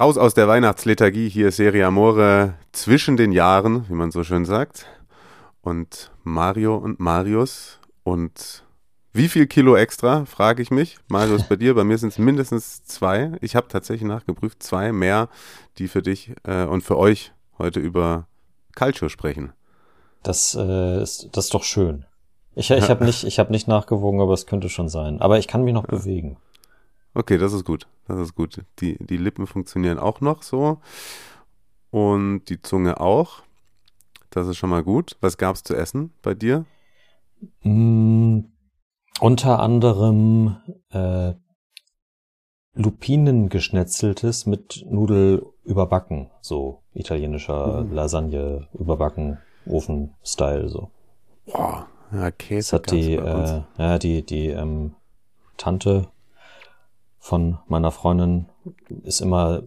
Raus aus der Weihnachtsliturgie, hier Serie Amore zwischen den Jahren, wie man so schön sagt. Und Mario und Marius. Und wie viel Kilo extra, frage ich mich. Marius, bei dir, bei mir sind es mindestens zwei. Ich habe tatsächlich nachgeprüft, zwei mehr, die für dich äh, und für euch heute über Calcio sprechen. Das, äh, ist, das ist doch schön. Ich, ich habe nicht, ich hab nicht nachgewogen, aber es könnte schon sein. Aber ich kann mich noch bewegen. Okay, das ist gut. Das ist gut. Die, die Lippen funktionieren auch noch so. Und die Zunge auch. Das ist schon mal gut. Was gab's zu essen bei dir? Mm, unter anderem äh, Lupinen geschnetzeltes mit Nudel überbacken, so italienischer Mhm. Lasagne überbacken, Ofen-Style so. Boah, ja, Das Käse hat die, äh, ja, die, die ähm, Tante von meiner Freundin ist immer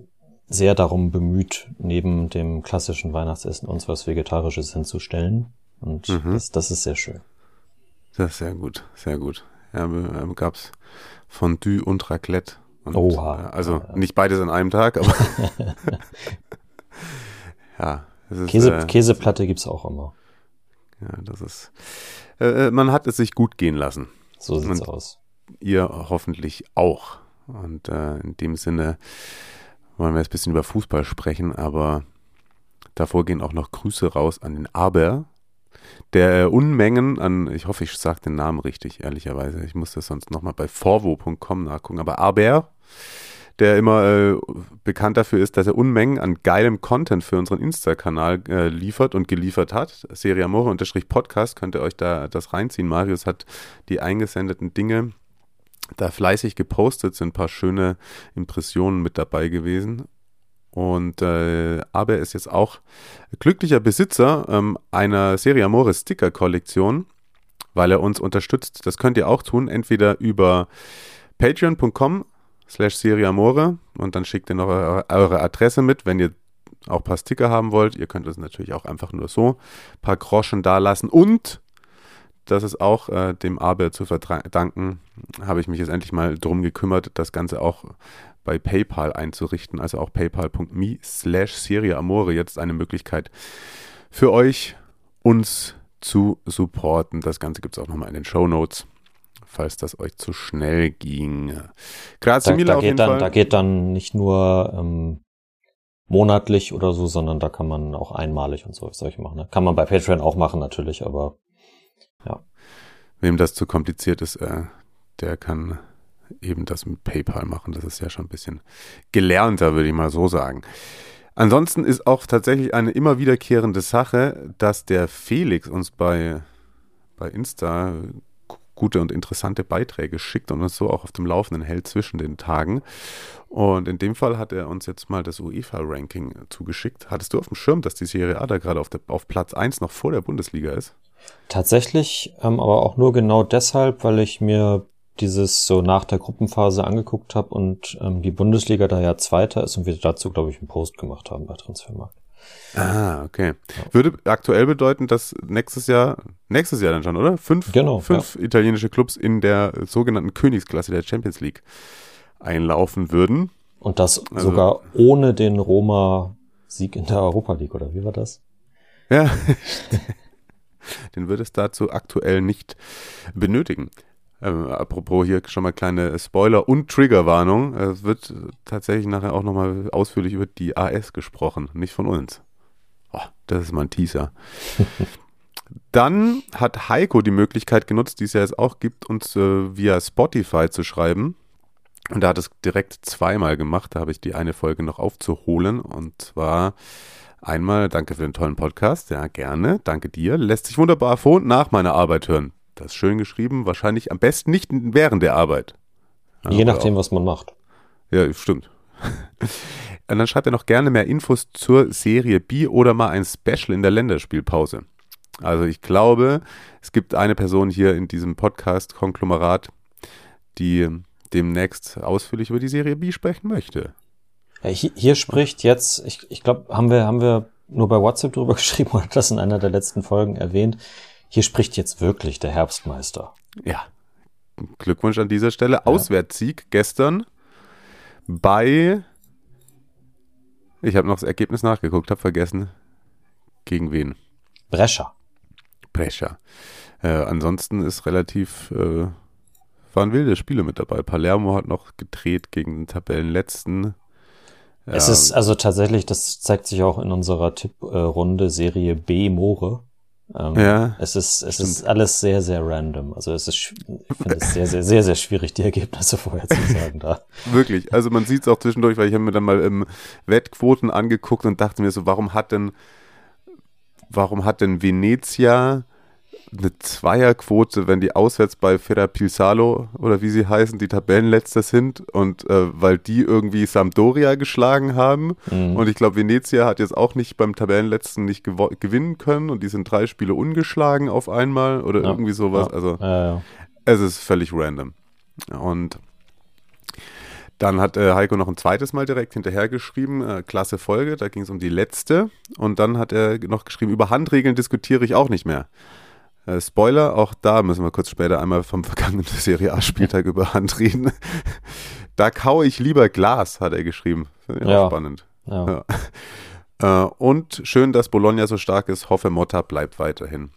sehr darum bemüht, neben dem klassischen Weihnachtsessen uns was Vegetarisches hinzustellen. Und Mhm. das, das ist sehr schön. Das ist sehr gut, sehr gut. Ja, ähm, gab's Fondue und Raclette. Und, Oha. äh, Also nicht beides an einem Tag, aber ja, es ist, Käse, äh, Käseplatte gibt's auch immer. ja, das ist. Äh, äh, man hat es sich gut gehen lassen. So sieht's Und- aus. Ihr hoffentlich auch. Und äh, in dem Sinne wollen wir jetzt ein bisschen über Fußball sprechen, aber davor gehen auch noch Grüße raus an den Aber, der äh, Unmengen an, ich hoffe, ich sage den Namen richtig, ehrlicherweise. Ich muss das sonst nochmal bei forvo.com nachgucken. Aber Aber, der immer äh, bekannt dafür ist, dass er Unmengen an geilem Content für unseren Insta-Kanal äh, liefert und geliefert hat. Serie Amore-Podcast, könnt ihr euch da das reinziehen. Marius hat die eingesendeten Dinge da fleißig gepostet, sind ein paar schöne Impressionen mit dabei gewesen. Und äh, aber er ist jetzt auch glücklicher Besitzer ähm, einer Serie Amore Sticker Kollektion, weil er uns unterstützt. Das könnt ihr auch tun, entweder über patreon.com slash Serie Amore und dann schickt ihr noch eure, eure Adresse mit, wenn ihr auch ein paar Sticker haben wollt. Ihr könnt es natürlich auch einfach nur so ein paar Groschen da lassen und das ist auch äh, dem Aber zu verdanken, habe ich mich jetzt endlich mal drum gekümmert, das Ganze auch bei PayPal einzurichten. Also auch paypal.me slash Serie Amore jetzt eine Möglichkeit für euch, uns zu supporten. Das Ganze gibt es auch nochmal in den Show Notes, falls das euch zu schnell ging. Grazie Da, mille da, auf jeden geht dann, Fall. da geht dann nicht nur ähm, monatlich oder so, sondern da kann man auch einmalig und so solche machen. Ne? Kann man bei Patreon auch machen natürlich, aber Wem das zu kompliziert ist, äh, der kann eben das mit PayPal machen. Das ist ja schon ein bisschen gelernter, würde ich mal so sagen. Ansonsten ist auch tatsächlich eine immer wiederkehrende Sache, dass der Felix uns bei, bei Insta gute und interessante Beiträge schickt und uns so auch auf dem Laufenden hält zwischen den Tagen. Und in dem Fall hat er uns jetzt mal das UEFA-Ranking zugeschickt. Hattest du auf dem Schirm, dass die Serie A da gerade auf, der, auf Platz 1 noch vor der Bundesliga ist? Tatsächlich, ähm, aber auch nur genau deshalb, weil ich mir dieses so nach der Gruppenphase angeguckt habe und ähm, die Bundesliga da ja Zweiter ist und wir dazu, glaube ich, einen Post gemacht haben bei Transfermarkt. Ah, okay. Würde aktuell bedeuten, dass nächstes Jahr, nächstes Jahr dann schon, oder? Fünf, Genau, fünf italienische Clubs in der sogenannten Königsklasse der Champions League einlaufen würden. Und das Also- sogar ohne den Roma-Sieg in der Europa League, oder wie war das? Ja. Den würde es dazu aktuell nicht benötigen. Ähm, apropos hier schon mal kleine Spoiler- und Triggerwarnung. Es wird tatsächlich nachher auch nochmal ausführlich über die AS gesprochen, nicht von uns. Oh, das ist mal ein Teaser. Dann hat Heiko die Möglichkeit genutzt, die es ja jetzt auch gibt, uns äh, via Spotify zu schreiben. Und er hat es direkt zweimal gemacht. Da habe ich die eine Folge noch aufzuholen. Und zwar einmal, danke für den tollen Podcast. Ja, gerne. Danke dir. Lässt sich wunderbar vor und nach meiner Arbeit hören. Das ist schön geschrieben. Wahrscheinlich am besten nicht während der Arbeit. Ja, Je nachdem, was man macht. ja, stimmt. Und dann schreibt er noch gerne mehr Infos zur Serie B oder mal ein Special in der Länderspielpause. Also ich glaube, es gibt eine Person hier in diesem Podcast-Konglomerat, die demnächst ausführlich über die Serie B sprechen möchte. Ja, hier, hier spricht jetzt, ich, ich glaube, haben wir, haben wir nur bei WhatsApp drüber geschrieben oder das in einer der letzten Folgen erwähnt. Hier spricht jetzt wirklich der Herbstmeister. Ja. Glückwunsch an dieser Stelle. Ja. Auswärtssieg gestern bei. Ich habe noch das Ergebnis nachgeguckt, habe vergessen. Gegen wen? Brescia. Brescia. Äh, ansonsten ist relativ. Äh, waren wilde Spiele mit dabei. Palermo hat noch gedreht gegen den Tabellenletzten. Es ist also tatsächlich, das zeigt sich auch in unserer Tipprunde Serie B Moore. Ähm, ja. Es ist, es ist alles sehr, sehr random. Also es ist, ich finde es sehr, sehr, sehr, sehr schwierig, die Ergebnisse vorher zu sagen da. Wirklich. Also man sieht es auch zwischendurch, weil ich habe mir dann mal im Wettquoten angeguckt und dachte mir so, warum hat denn, warum hat denn Venezia eine Zweierquote, wenn die auswärts bei Ferrapilsalo oder wie sie heißen, die Tabellenletzter sind und äh, weil die irgendwie Sampdoria geschlagen haben mhm. und ich glaube Venezia hat jetzt auch nicht beim Tabellenletzten nicht gewinnen können und die sind drei Spiele ungeschlagen auf einmal oder ja. irgendwie sowas. Ja. Also ja, es ist völlig random. Und dann hat äh, Heiko noch ein zweites Mal direkt hinterher geschrieben, äh, klasse Folge, da ging es um die letzte. Und dann hat er noch geschrieben, über Handregeln diskutiere ich auch nicht mehr. Äh, Spoiler, auch da müssen wir kurz später einmal vom vergangenen Serie A-Spieltag über Hand reden. da kaue ich lieber Glas, hat er geschrieben. Finde ich ja. auch spannend. Ja. Ja. Äh, und schön, dass Bologna so stark ist. Hoffe, Motta bleibt weiterhin.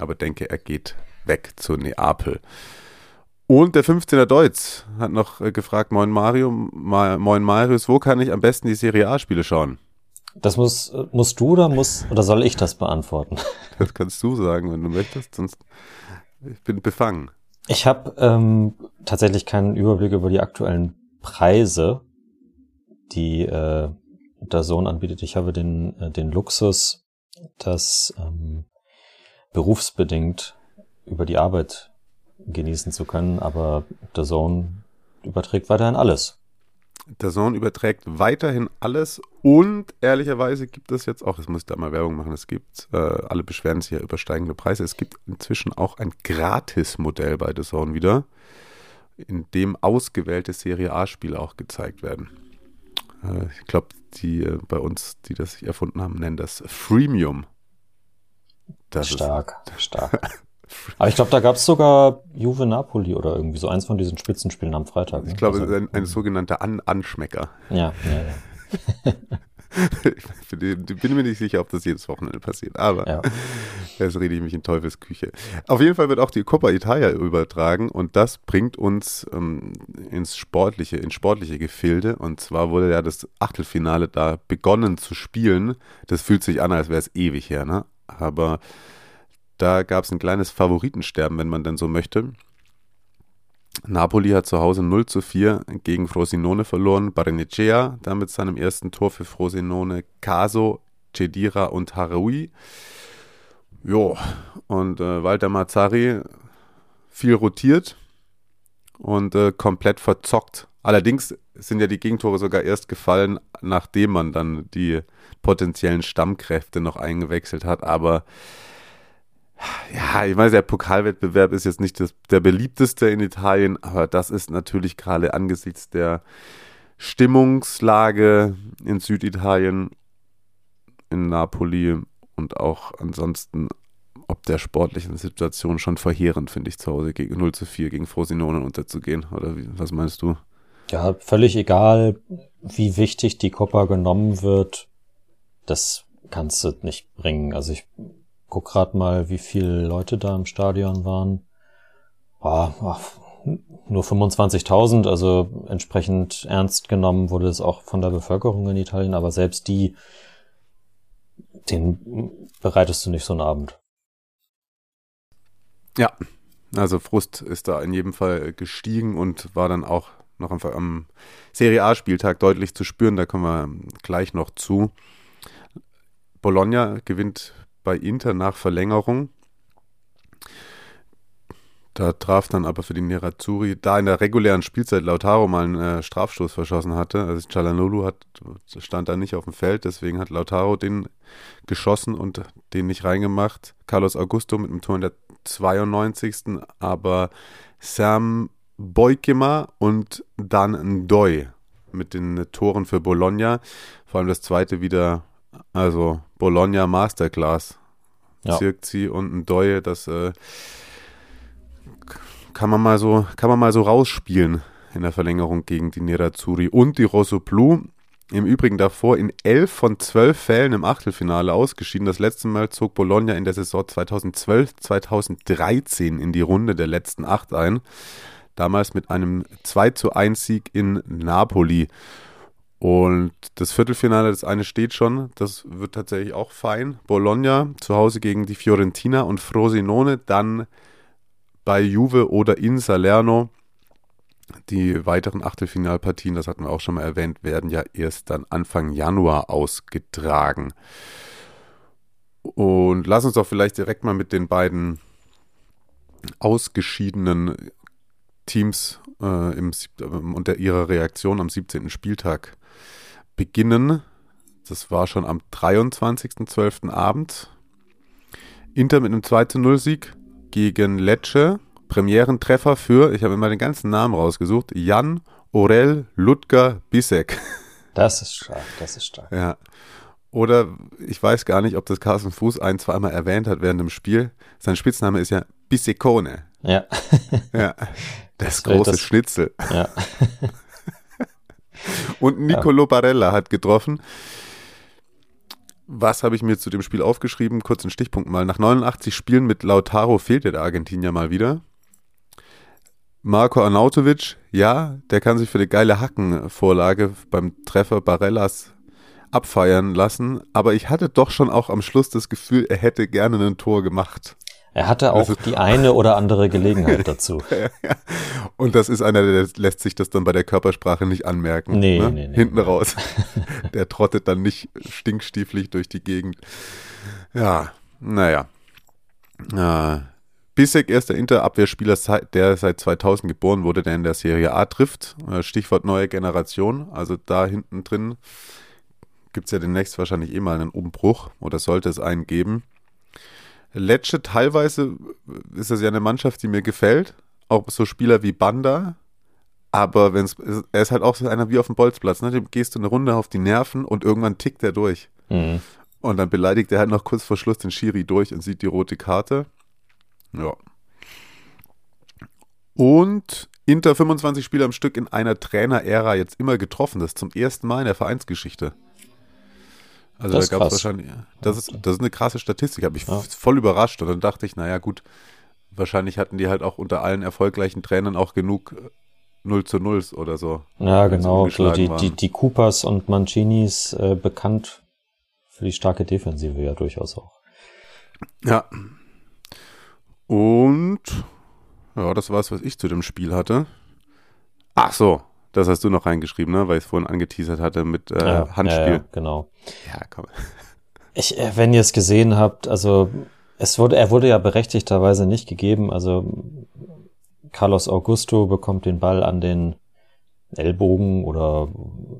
Aber denke, er geht weg zu Neapel. Und der 15er Deutz hat noch äh, gefragt, moin Mario, moin Marius, wo kann ich am besten die Serie A-Spiele schauen? Das muss, musst du oder muss, oder soll ich das beantworten? Das kannst du sagen, wenn du möchtest, sonst ich bin befangen. Ich habe ähm, tatsächlich keinen Überblick über die aktuellen Preise, die äh, der Sohn anbietet. Ich habe den, äh, den Luxus, das ähm, berufsbedingt über die Arbeit genießen zu können, aber der Sohn überträgt weiterhin alles. Der Sohn überträgt weiterhin alles und ehrlicherweise gibt es jetzt auch, jetzt muss ich da mal Werbung machen, es gibt, äh, alle beschweren sich ja über steigende Preise, es gibt inzwischen auch ein Gratis-Modell bei The Zone wieder, in dem ausgewählte Serie A-Spiele auch gezeigt werden. Äh, ich glaube, die äh, bei uns, die das erfunden haben, nennen das Freemium. Das stark, ist, stark. Aber ich glaube, da gab es sogar Juve Napoli oder irgendwie so eins von diesen Spitzenspielen am Freitag. Ne? Ich glaube, also, ein, ein sogenannter An Anschmecker. Ja, ja, ja. ich bin mir nicht sicher, ob das jedes Wochenende passiert, aber ja. jetzt rede ich mich in Teufelsküche. Auf jeden Fall wird auch die Coppa Italia übertragen und das bringt uns ähm, ins sportliche, in sportliche Gefilde. Und zwar wurde ja das Achtelfinale da begonnen zu spielen. Das fühlt sich an, als wäre es ewig her, ne? Aber da gab es ein kleines Favoritensterben, wenn man denn so möchte. Napoli hat zu Hause 0 zu 4 gegen Frosinone verloren. Barnecea da mit seinem ersten Tor für Frosinone. Caso, Cedira und Haraui. Jo, und äh, Walter Mazzari viel rotiert und äh, komplett verzockt. Allerdings sind ja die Gegentore sogar erst gefallen, nachdem man dann die potenziellen Stammkräfte noch eingewechselt hat. Aber ja, ich weiß, der Pokalwettbewerb ist jetzt nicht das, der beliebteste in Italien, aber das ist natürlich gerade angesichts der Stimmungslage in Süditalien, in Napoli und auch ansonsten ob der sportlichen Situation schon verheerend, finde ich, zu Hause gegen 0 zu 4 gegen Frosinone unterzugehen. Oder wie, was meinst du? Ja, völlig egal, wie wichtig die Coppa genommen wird. Das kannst du nicht bringen. Also ich guck grad mal, wie viele Leute da im Stadion waren. Ah, ach, nur 25.000, also entsprechend ernst genommen wurde es auch von der Bevölkerung in Italien, aber selbst die, den bereitest du nicht so einen Abend. Ja, also Frust ist da in jedem Fall gestiegen und war dann auch noch am, am Serie A-Spieltag deutlich zu spüren. Da kommen wir gleich noch zu. Bologna gewinnt bei Inter nach Verlängerung. Da traf dann aber für die Nerazzurri, da in der regulären Spielzeit Lautaro mal einen äh, Strafstoß verschossen hatte. Also Cialanolu hat, stand da nicht auf dem Feld, deswegen hat Lautaro den geschossen und den nicht reingemacht. Carlos Augusto mit einem Tor in der 92. Aber Sam Beukema und dann Ndoy mit den Toren für Bologna. Vor allem das zweite wieder, also Bologna Masterclass. Ja. Zirkzi und Ndoye, das äh, kann man mal so, kann man mal so rausspielen in der Verlängerung gegen die Nerazzurri und die Rosso Blu. Im Übrigen davor in elf von zwölf Fällen im Achtelfinale ausgeschieden. Das letzte Mal zog Bologna in der Saison 2012-2013 in die Runde der letzten acht ein. Damals mit einem 2 zu 1 Sieg in Napoli. Und das Viertelfinale, das eine steht schon, das wird tatsächlich auch fein. Bologna zu Hause gegen die Fiorentina und Frosinone dann bei Juve oder in Salerno. Die weiteren Achtelfinalpartien, das hatten wir auch schon mal erwähnt, werden ja erst dann Anfang Januar ausgetragen. Und lass uns doch vielleicht direkt mal mit den beiden ausgeschiedenen Teams äh, im, unter ihrer Reaktion am 17. Spieltag beginnen. Das war schon am 23.12. Abend. Inter mit einem 2-0-Sieg gegen Lecce. Premierentreffer für, ich habe immer den ganzen Namen rausgesucht, Jan Orel Ludger Bisek. Das ist stark, das ist stark. Ja. Oder ich weiß gar nicht, ob das Carsten Fuß ein, zweimal erwähnt hat während dem Spiel. Sein Spitzname ist ja Bisekone. Ja. ja. Das, das große das, Schnitzel. Ja. Und Nicolo. Barella hat getroffen. Was habe ich mir zu dem Spiel aufgeschrieben? Kurz einen Stichpunkt mal. Nach 89 Spielen mit Lautaro fehlte der Argentinier mal wieder. Marco Arnautovic, ja, der kann sich für die geile Hackenvorlage beim Treffer Barellas abfeiern lassen, aber ich hatte doch schon auch am Schluss das Gefühl, er hätte gerne ein Tor gemacht. Er hatte auch die eine oder andere Gelegenheit dazu. Und das ist einer, der lässt sich das dann bei der Körpersprache nicht anmerken. Nee, ne? nee, nee. Hinten raus. der trottet dann nicht stinkstieflich durch die Gegend. Ja, naja. Äh, Bissek, erster Interabwehrspieler, der seit 2000 geboren wurde, der in der Serie A trifft. Äh, Stichwort neue Generation. Also da hinten drin gibt es ja demnächst wahrscheinlich eh mal einen Umbruch oder sollte es einen geben. Lecce teilweise ist das ja eine Mannschaft, die mir gefällt. Auch so Spieler wie Banda. Aber wenn's, er ist halt auch so einer wie auf dem Bolzplatz. Ne? Dem gehst du eine Runde auf die Nerven und irgendwann tickt er durch. Mhm. Und dann beleidigt er halt noch kurz vor Schluss den Schiri durch und sieht die rote Karte. Ja. Und Inter 25 Spieler am Stück in einer Trainerära jetzt immer getroffen. Das ist zum ersten Mal in der Vereinsgeschichte. Also das da gab es wahrscheinlich, das ist, das ist eine krasse Statistik, habe ich ja. voll überrascht und dann dachte ich, naja gut, wahrscheinlich hatten die halt auch unter allen erfolgreichen Trainern auch genug 0 äh, zu 0 oder so. Ja, genau, so die, die, die Coopers und Mancinis äh, bekannt für die starke Defensive ja durchaus auch. Ja. Und ja, das war es, was ich zu dem Spiel hatte. Ach so, das hast du noch reingeschrieben, ne? weil ich es vorhin angeteasert hatte mit äh, ja, Handspiel. Ja, genau. Ja, komm. Ich, äh, wenn ihr es gesehen habt, also es wurde, er wurde ja berechtigterweise nicht gegeben. Also Carlos Augusto bekommt den Ball an den Ellbogen oder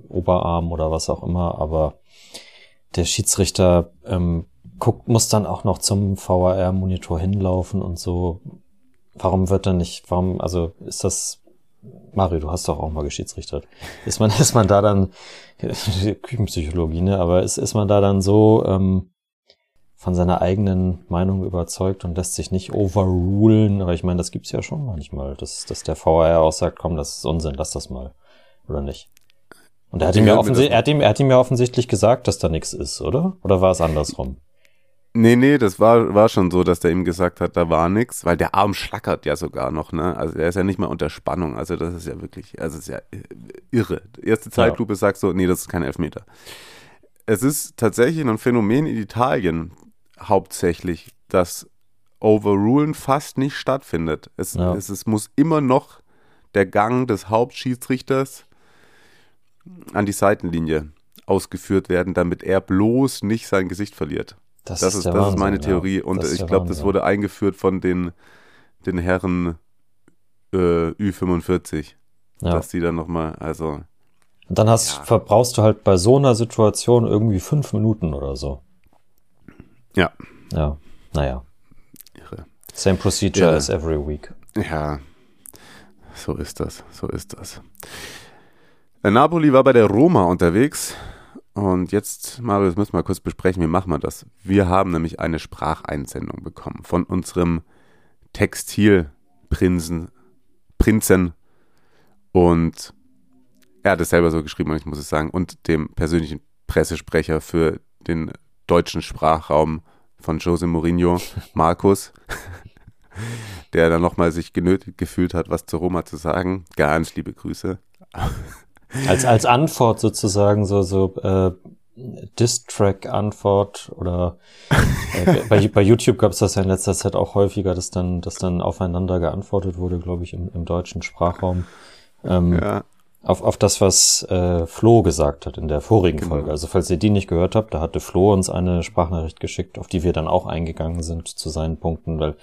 Oberarm oder was auch immer, aber der Schiedsrichter ähm, guckt, muss dann auch noch zum VAR-Monitor hinlaufen und so. Warum wird er nicht, warum, also ist das Mario, du hast doch auch mal geschiedsrichtert. Ist man, ist man da dann, Küchenpsychologie, ne, aber ist, ist man da dann so ähm, von seiner eigenen Meinung überzeugt und lässt sich nicht overrulen? Aber ich meine, das gibt's ja schon manchmal, dass, dass der VR auch sagt, komm, das ist Unsinn, lass das mal. Oder nicht? Und er hat, ihm ja offensichtlich, er, hat ihm, er hat ihm ja offensichtlich gesagt, dass da nichts ist, oder? Oder war es andersrum? Nee, nee, das war, war schon so, dass der ihm gesagt hat, da war nichts, weil der Arm schlackert ja sogar noch, ne? Also er ist ja nicht mal unter Spannung. Also das ist ja wirklich, also es ist ja irre. Die erste Zeitlupe ja. sagt so, nee, das ist kein Elfmeter. Es ist tatsächlich ein Phänomen in Italien hauptsächlich, dass Overrulen fast nicht stattfindet. Es, ja. es, es muss immer noch der Gang des Hauptschiedsrichters an die Seitenlinie ausgeführt werden, damit er bloß nicht sein Gesicht verliert. Das, das ist, das Wahnsinn, ist meine Theorie. Ja. Und ich glaube, das wurde eingeführt von den, den Herren äh, Ü45. Ja. Dass die dann nochmal, also. Und dann hast, Ja. verbrauchst du halt bei so einer Situation irgendwie fünf Minuten oder so. Ja. Ja, naja. Irre. Same procedure Ja. as every week. Ja, so ist das, so ist das. Äh, Napoli war bei der Roma unterwegs und jetzt, Marius, müssen wir kurz besprechen, wie machen wir das? Wir haben nämlich eine Spracheinsendung bekommen von unserem Textilprinzen, Prinzen und er hat es selber so geschrieben, und ich muss es sagen, und dem persönlichen Pressesprecher für den deutschen Sprachraum von Jose Mourinho, Markus, der dann nochmal sich genötigt gefühlt hat, was zu Roma zu sagen. Ganz liebe Grüße. Als, als Antwort sozusagen so, so äh, Diss-Track-Antwort oder äh, bei, bei YouTube gab es das ja in letzter Zeit auch häufiger, dass dann, dass dann aufeinander geantwortet wurde, glaube ich, im, im deutschen Sprachraum. Ähm, Ja, auf, auf das, was äh, Flo gesagt hat in der vorigen Genau. Folge. Also falls ihr die nicht gehört habt, da hatte Flo uns eine Sprachnachricht geschickt, auf die wir dann auch eingegangen sind zu seinen Punkten, weil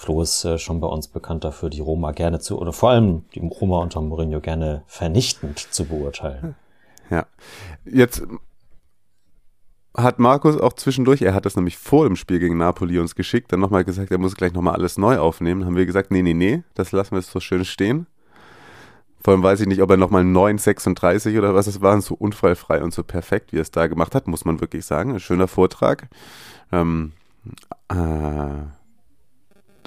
Flo ist äh, schon bei uns bekannt dafür, die Roma gerne zu, oder vor allem die Roma unter Mourinho gerne vernichtend zu beurteilen. ja. Jetzt hat Markus auch zwischendurch, er hat das nämlich vor dem Spiel gegen Napoli uns geschickt, dann nochmal gesagt, er muss gleich nochmal alles neu aufnehmen. Haben wir gesagt, nee, nee, nee, das lassen wir jetzt so schön stehen. Vor allem weiß ich nicht, ob er nochmal 9,36 oder was es war, so unfallfrei und so perfekt, wie er es da gemacht hat, muss man wirklich sagen. Ein schöner Vortrag. Ähm, äh,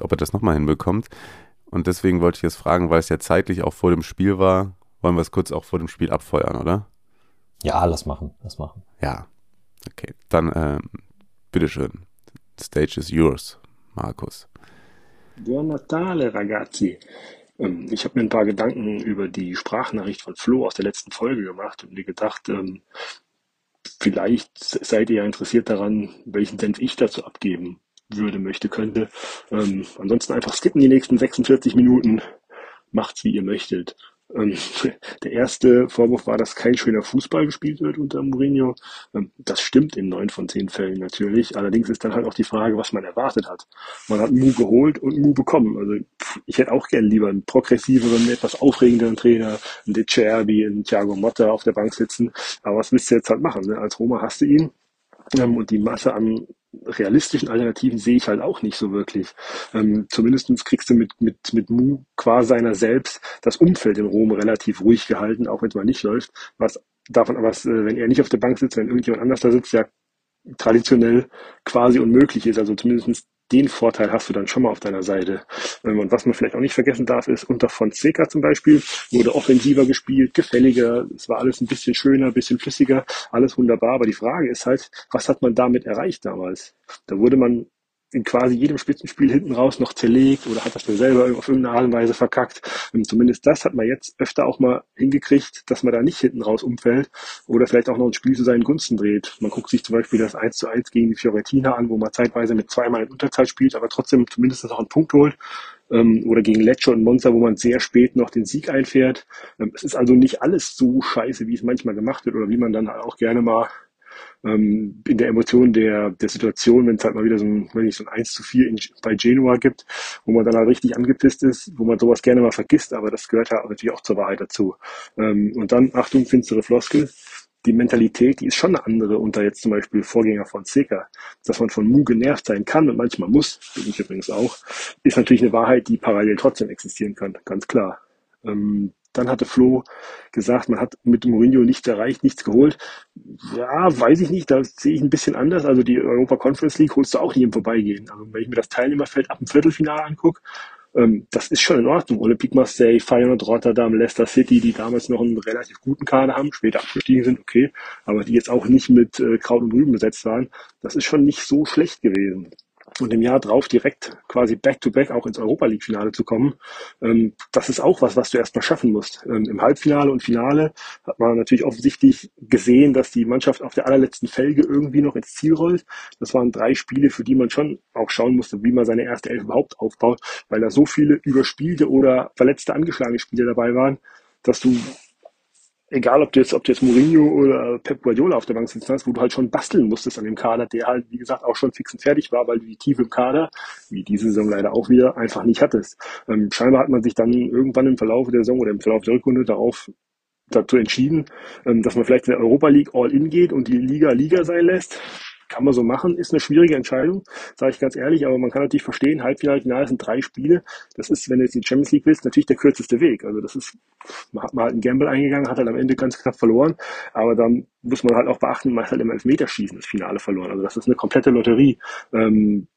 ob er das nochmal hinbekommt. Und deswegen wollte ich jetzt fragen, weil es ja zeitlich auch vor dem Spiel war, wollen wir es kurz auch vor dem Spiel abfeuern, oder? Ja, lass machen, lass machen. Ja. Okay, dann ähm, bitteschön. The stage is yours, Markus. Buon Natale, ragazzi. Ähm, Ich habe mir ein paar Gedanken über die Sprachnachricht von Flo aus der letzten Folge gemacht und mir gedacht, ähm, vielleicht seid ihr ja interessiert daran, welchen Senf ich dazu abgeben würde, möchte, könnte. Ähm, ansonsten einfach skippen die nächsten 46 Minuten, macht's wie ihr möchtet. Ähm, der erste Vorwurf war, dass kein schöner Fußball gespielt wird unter Mourinho. Ähm, das stimmt in neun von zehn Fällen natürlich. Allerdings ist dann halt auch die Frage, was man erwartet hat. Man hat Mu geholt und Mu bekommen. Also ich hätte auch gern lieber einen progressiveren, etwas aufregenderen Trainer, einen De Cerbi, einen Thiago Motta auf der Bank sitzen. Aber was willst du jetzt halt machen? Ne? Als Roma hast du ihn. Ähm, und die Masse an realistischen Alternativen sehe ich halt auch nicht so wirklich. Ähm, zumindest kriegst du mit, mit, mit Mu qua seiner selbst das Umfeld in Rom relativ ruhig gehalten, auch wenn es mal nicht läuft. Was davon, was, äh, wenn er nicht auf der Bank sitzt, wenn irgendjemand anders da sitzt, ja traditionell quasi unmöglich ist. Also zumindest den Vorteil hast du dann schon mal auf deiner Seite. Ähm, Und was man vielleicht auch nicht vergessen darf, ist, unter Fonseca zum Beispiel wurde offensiver gespielt, gefälliger, es war alles ein bisschen schöner, ein bisschen flüssiger, alles wunderbar. Aber die Frage ist halt, was hat man damit erreicht damals? Da wurde man in quasi jedem Spitzenspiel hinten raus noch zerlegt oder hat das dann selber auf irgendeine Art und Weise verkackt. Und zumindest das hat man jetzt öfter auch mal hingekriegt, dass man da nicht hinten raus umfällt oder vielleicht auch noch ein Spiel zu seinen Gunsten dreht. Man guckt sich zum Beispiel das 1 zu 1 gegen die Fiorentina an, wo man zeitweise mit zweimal in Unterzahl spielt, aber trotzdem zumindest noch einen Punkt holt. Ähm, oder gegen Lecce und Monza, wo man sehr spät noch den Sieg einfährt. Ähm, es ist also nicht alles so scheiße, wie es manchmal gemacht wird oder wie man dann auch gerne mal ähm, in der Emotion der, der Situation, wenn es halt mal wieder so ein, wenn nicht so ein 1 zu 4 in, bei Genua gibt, wo man dann halt richtig angepisst ist, wo man sowas gerne mal vergisst, aber das gehört ja natürlich auch zur Wahrheit dazu. Ähm, und dann, Achtung, finstere Floskel, die Mentalität, die ist schon eine andere unter jetzt zum Beispiel Vorgänger von Seca. Dass man von Mu genervt sein kann und manchmal muss, bin ich übrigens auch, ist natürlich eine Wahrheit, die parallel trotzdem existieren kann, ganz klar. Ähm, dann hatte Flo gesagt, man hat mit Mourinho nichts erreicht, nichts geholt. Ja, weiß ich nicht, da sehe ich ein bisschen anders. Also die Europa Conference League holst du auch nicht im Vorbeigehen. Also wenn ich mir das Teilnehmerfeld ab dem Viertelfinale angucke, ähm, das ist schon in Ordnung. Olympique Marseille, Feyenoord Rotterdam, Leicester City, die damals noch einen relativ guten Kader haben, später abgestiegen sind, okay, aber die jetzt auch nicht mit äh, Kraut und Rüben besetzt waren, das ist schon nicht so schlecht gewesen. Und im Jahr drauf direkt quasi back-to-back auch ins Europa League-Finale zu kommen, ähm, das ist auch was, was du erstmal schaffen musst. Ähm, Im Halbfinale und Finale hat man natürlich offensichtlich gesehen, dass die Mannschaft auf der allerletzten Felge irgendwie noch ins Ziel rollt. Das waren drei Spiele, für die man schon auch schauen musste, wie man seine erste Elf überhaupt aufbaut, weil da so viele überspielte oder verletzte, angeschlagene Spiele dabei waren, dass du egal ob du jetzt, ob du jetzt Mourinho oder Pep Guardiola auf der Bank sitzen hast, wo du halt schon basteln musstest an dem Kader, der halt, wie gesagt, auch schon fix und fertig war, weil du die Tiefe im Kader, wie diese Saison leider auch wieder, einfach nicht hattest. Ähm, scheinbar hat man sich dann irgendwann im Verlauf der Saison oder im Verlauf der Rückrunde darauf dazu entschieden, ähm, dass man vielleicht in der Europa League all in geht und die Liga Liga sein lässt kann man so machen, ist eine schwierige Entscheidung, sage ich ganz ehrlich, aber man kann natürlich verstehen, Halbfinale, Finale sind drei Spiele. Das ist, wenn du jetzt die Champions League willst, natürlich der kürzeste Weg. Also das ist, man hat mal halt einen Gamble eingegangen, hat halt am Ende ganz knapp verloren, aber dann muss man halt auch beachten, man hat halt im Elfmeterschießen das Finale verloren. Also das ist eine komplette Lotterie. Ähm,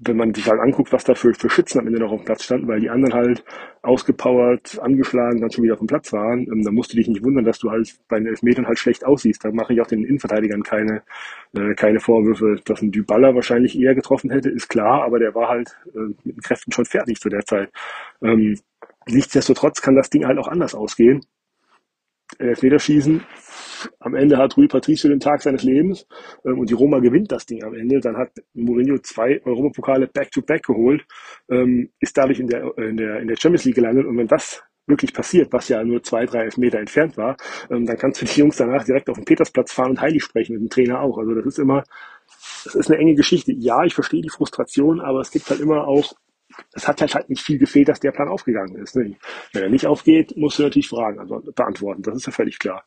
wenn man sich halt anguckt, was da für, für Schützen am Ende noch auf dem Platz standen, weil die anderen halt ausgepowert, angeschlagen, dann schon wieder auf dem Platz waren, ähm, dann musst du dich nicht wundern, dass du halt bei den Elfmetern halt schlecht aussiehst. Da mache ich auch den Innenverteidigern keine, äh, keine Vorwürfe. Dass ein Dybala wahrscheinlich eher getroffen hätte, ist klar, aber der war halt äh, mit den Kräften schon fertig zu der Zeit. Ähm, nichtsdestotrotz kann das Ding halt auch anders ausgehen. Elfmeterschießen am Ende hat Rui Patricio den Tag seines Lebens ähm, und die Roma gewinnt das Ding am Ende. Dann hat Mourinho zwei Europapokale back-to-back geholt, ähm, ist dadurch in der, in, der, in der Champions League gelandet. Und wenn das wirklich passiert, was ja nur zwei, drei Meter entfernt war, ähm, dann kannst du die Jungs danach direkt auf den Petersplatz fahren und heilig sprechen, mit dem Trainer auch. Also das ist immer, das ist eine enge Geschichte. Ja, ich verstehe die Frustration, aber es gibt halt immer auch es hat halt, halt nicht viel gefehlt, dass der Plan aufgegangen ist. Ne? Wenn er nicht aufgeht, musst du natürlich Fragen also beantworten. Das ist ja völlig klar.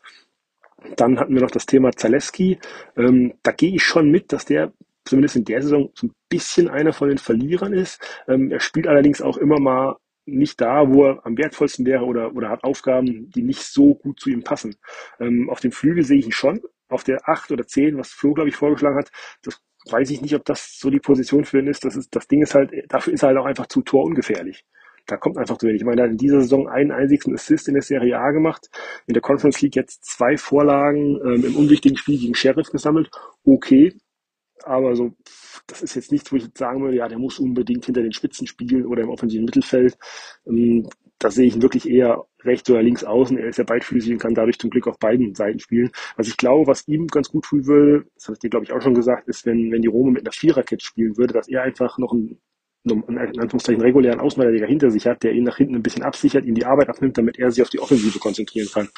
Dann hatten wir noch das Thema Zaleski. Ähm, da gehe ich schon mit, dass der zumindest in der Saison so ein bisschen einer von den Verlierern ist. Ähm, er spielt allerdings auch immer mal nicht da, wo er am wertvollsten wäre oder, oder hat Aufgaben, die nicht so gut zu ihm passen. Ähm, auf dem Flügel sehe ich ihn schon. Auf der 8 oder 10, was Flo, glaube ich, vorgeschlagen hat, das weiß ich nicht, ob das so die Position für ihn ist. Das, ist. das Ding ist halt, dafür ist er halt auch einfach zu torungefährlich. Da kommt einfach zu wenig. Ich meine, er hat in dieser Saison einen einzigen Assist in der Serie A gemacht, in der Conference League jetzt zwei Vorlagen ähm, im unwichtigen Spiel gegen Sheriff gesammelt. Okay, aber so, das ist jetzt nichts, wo ich jetzt sagen würde, ja, der muss unbedingt hinter den Spitzen spielen oder im offensiven Mittelfeld. Ähm, da sehe ich ihn wirklich eher rechts oder links außen. Er ist ja beidfüßig und kann dadurch zum Glück auf beiden Seiten spielen. Was ich glaube, was ihm ganz gut tun würde, das habe ich dir, glaube ich, auch schon gesagt, ist, wenn, wenn die Roma mit einer Viererkette spielen würde, dass er einfach noch einen, in Anführungszeichen regulären Außenverteidiger hinter sich hat, der ihn nach hinten ein bisschen absichert, ihn die Arbeit abnimmt, damit er sich auf die Offensive konzentrieren kann.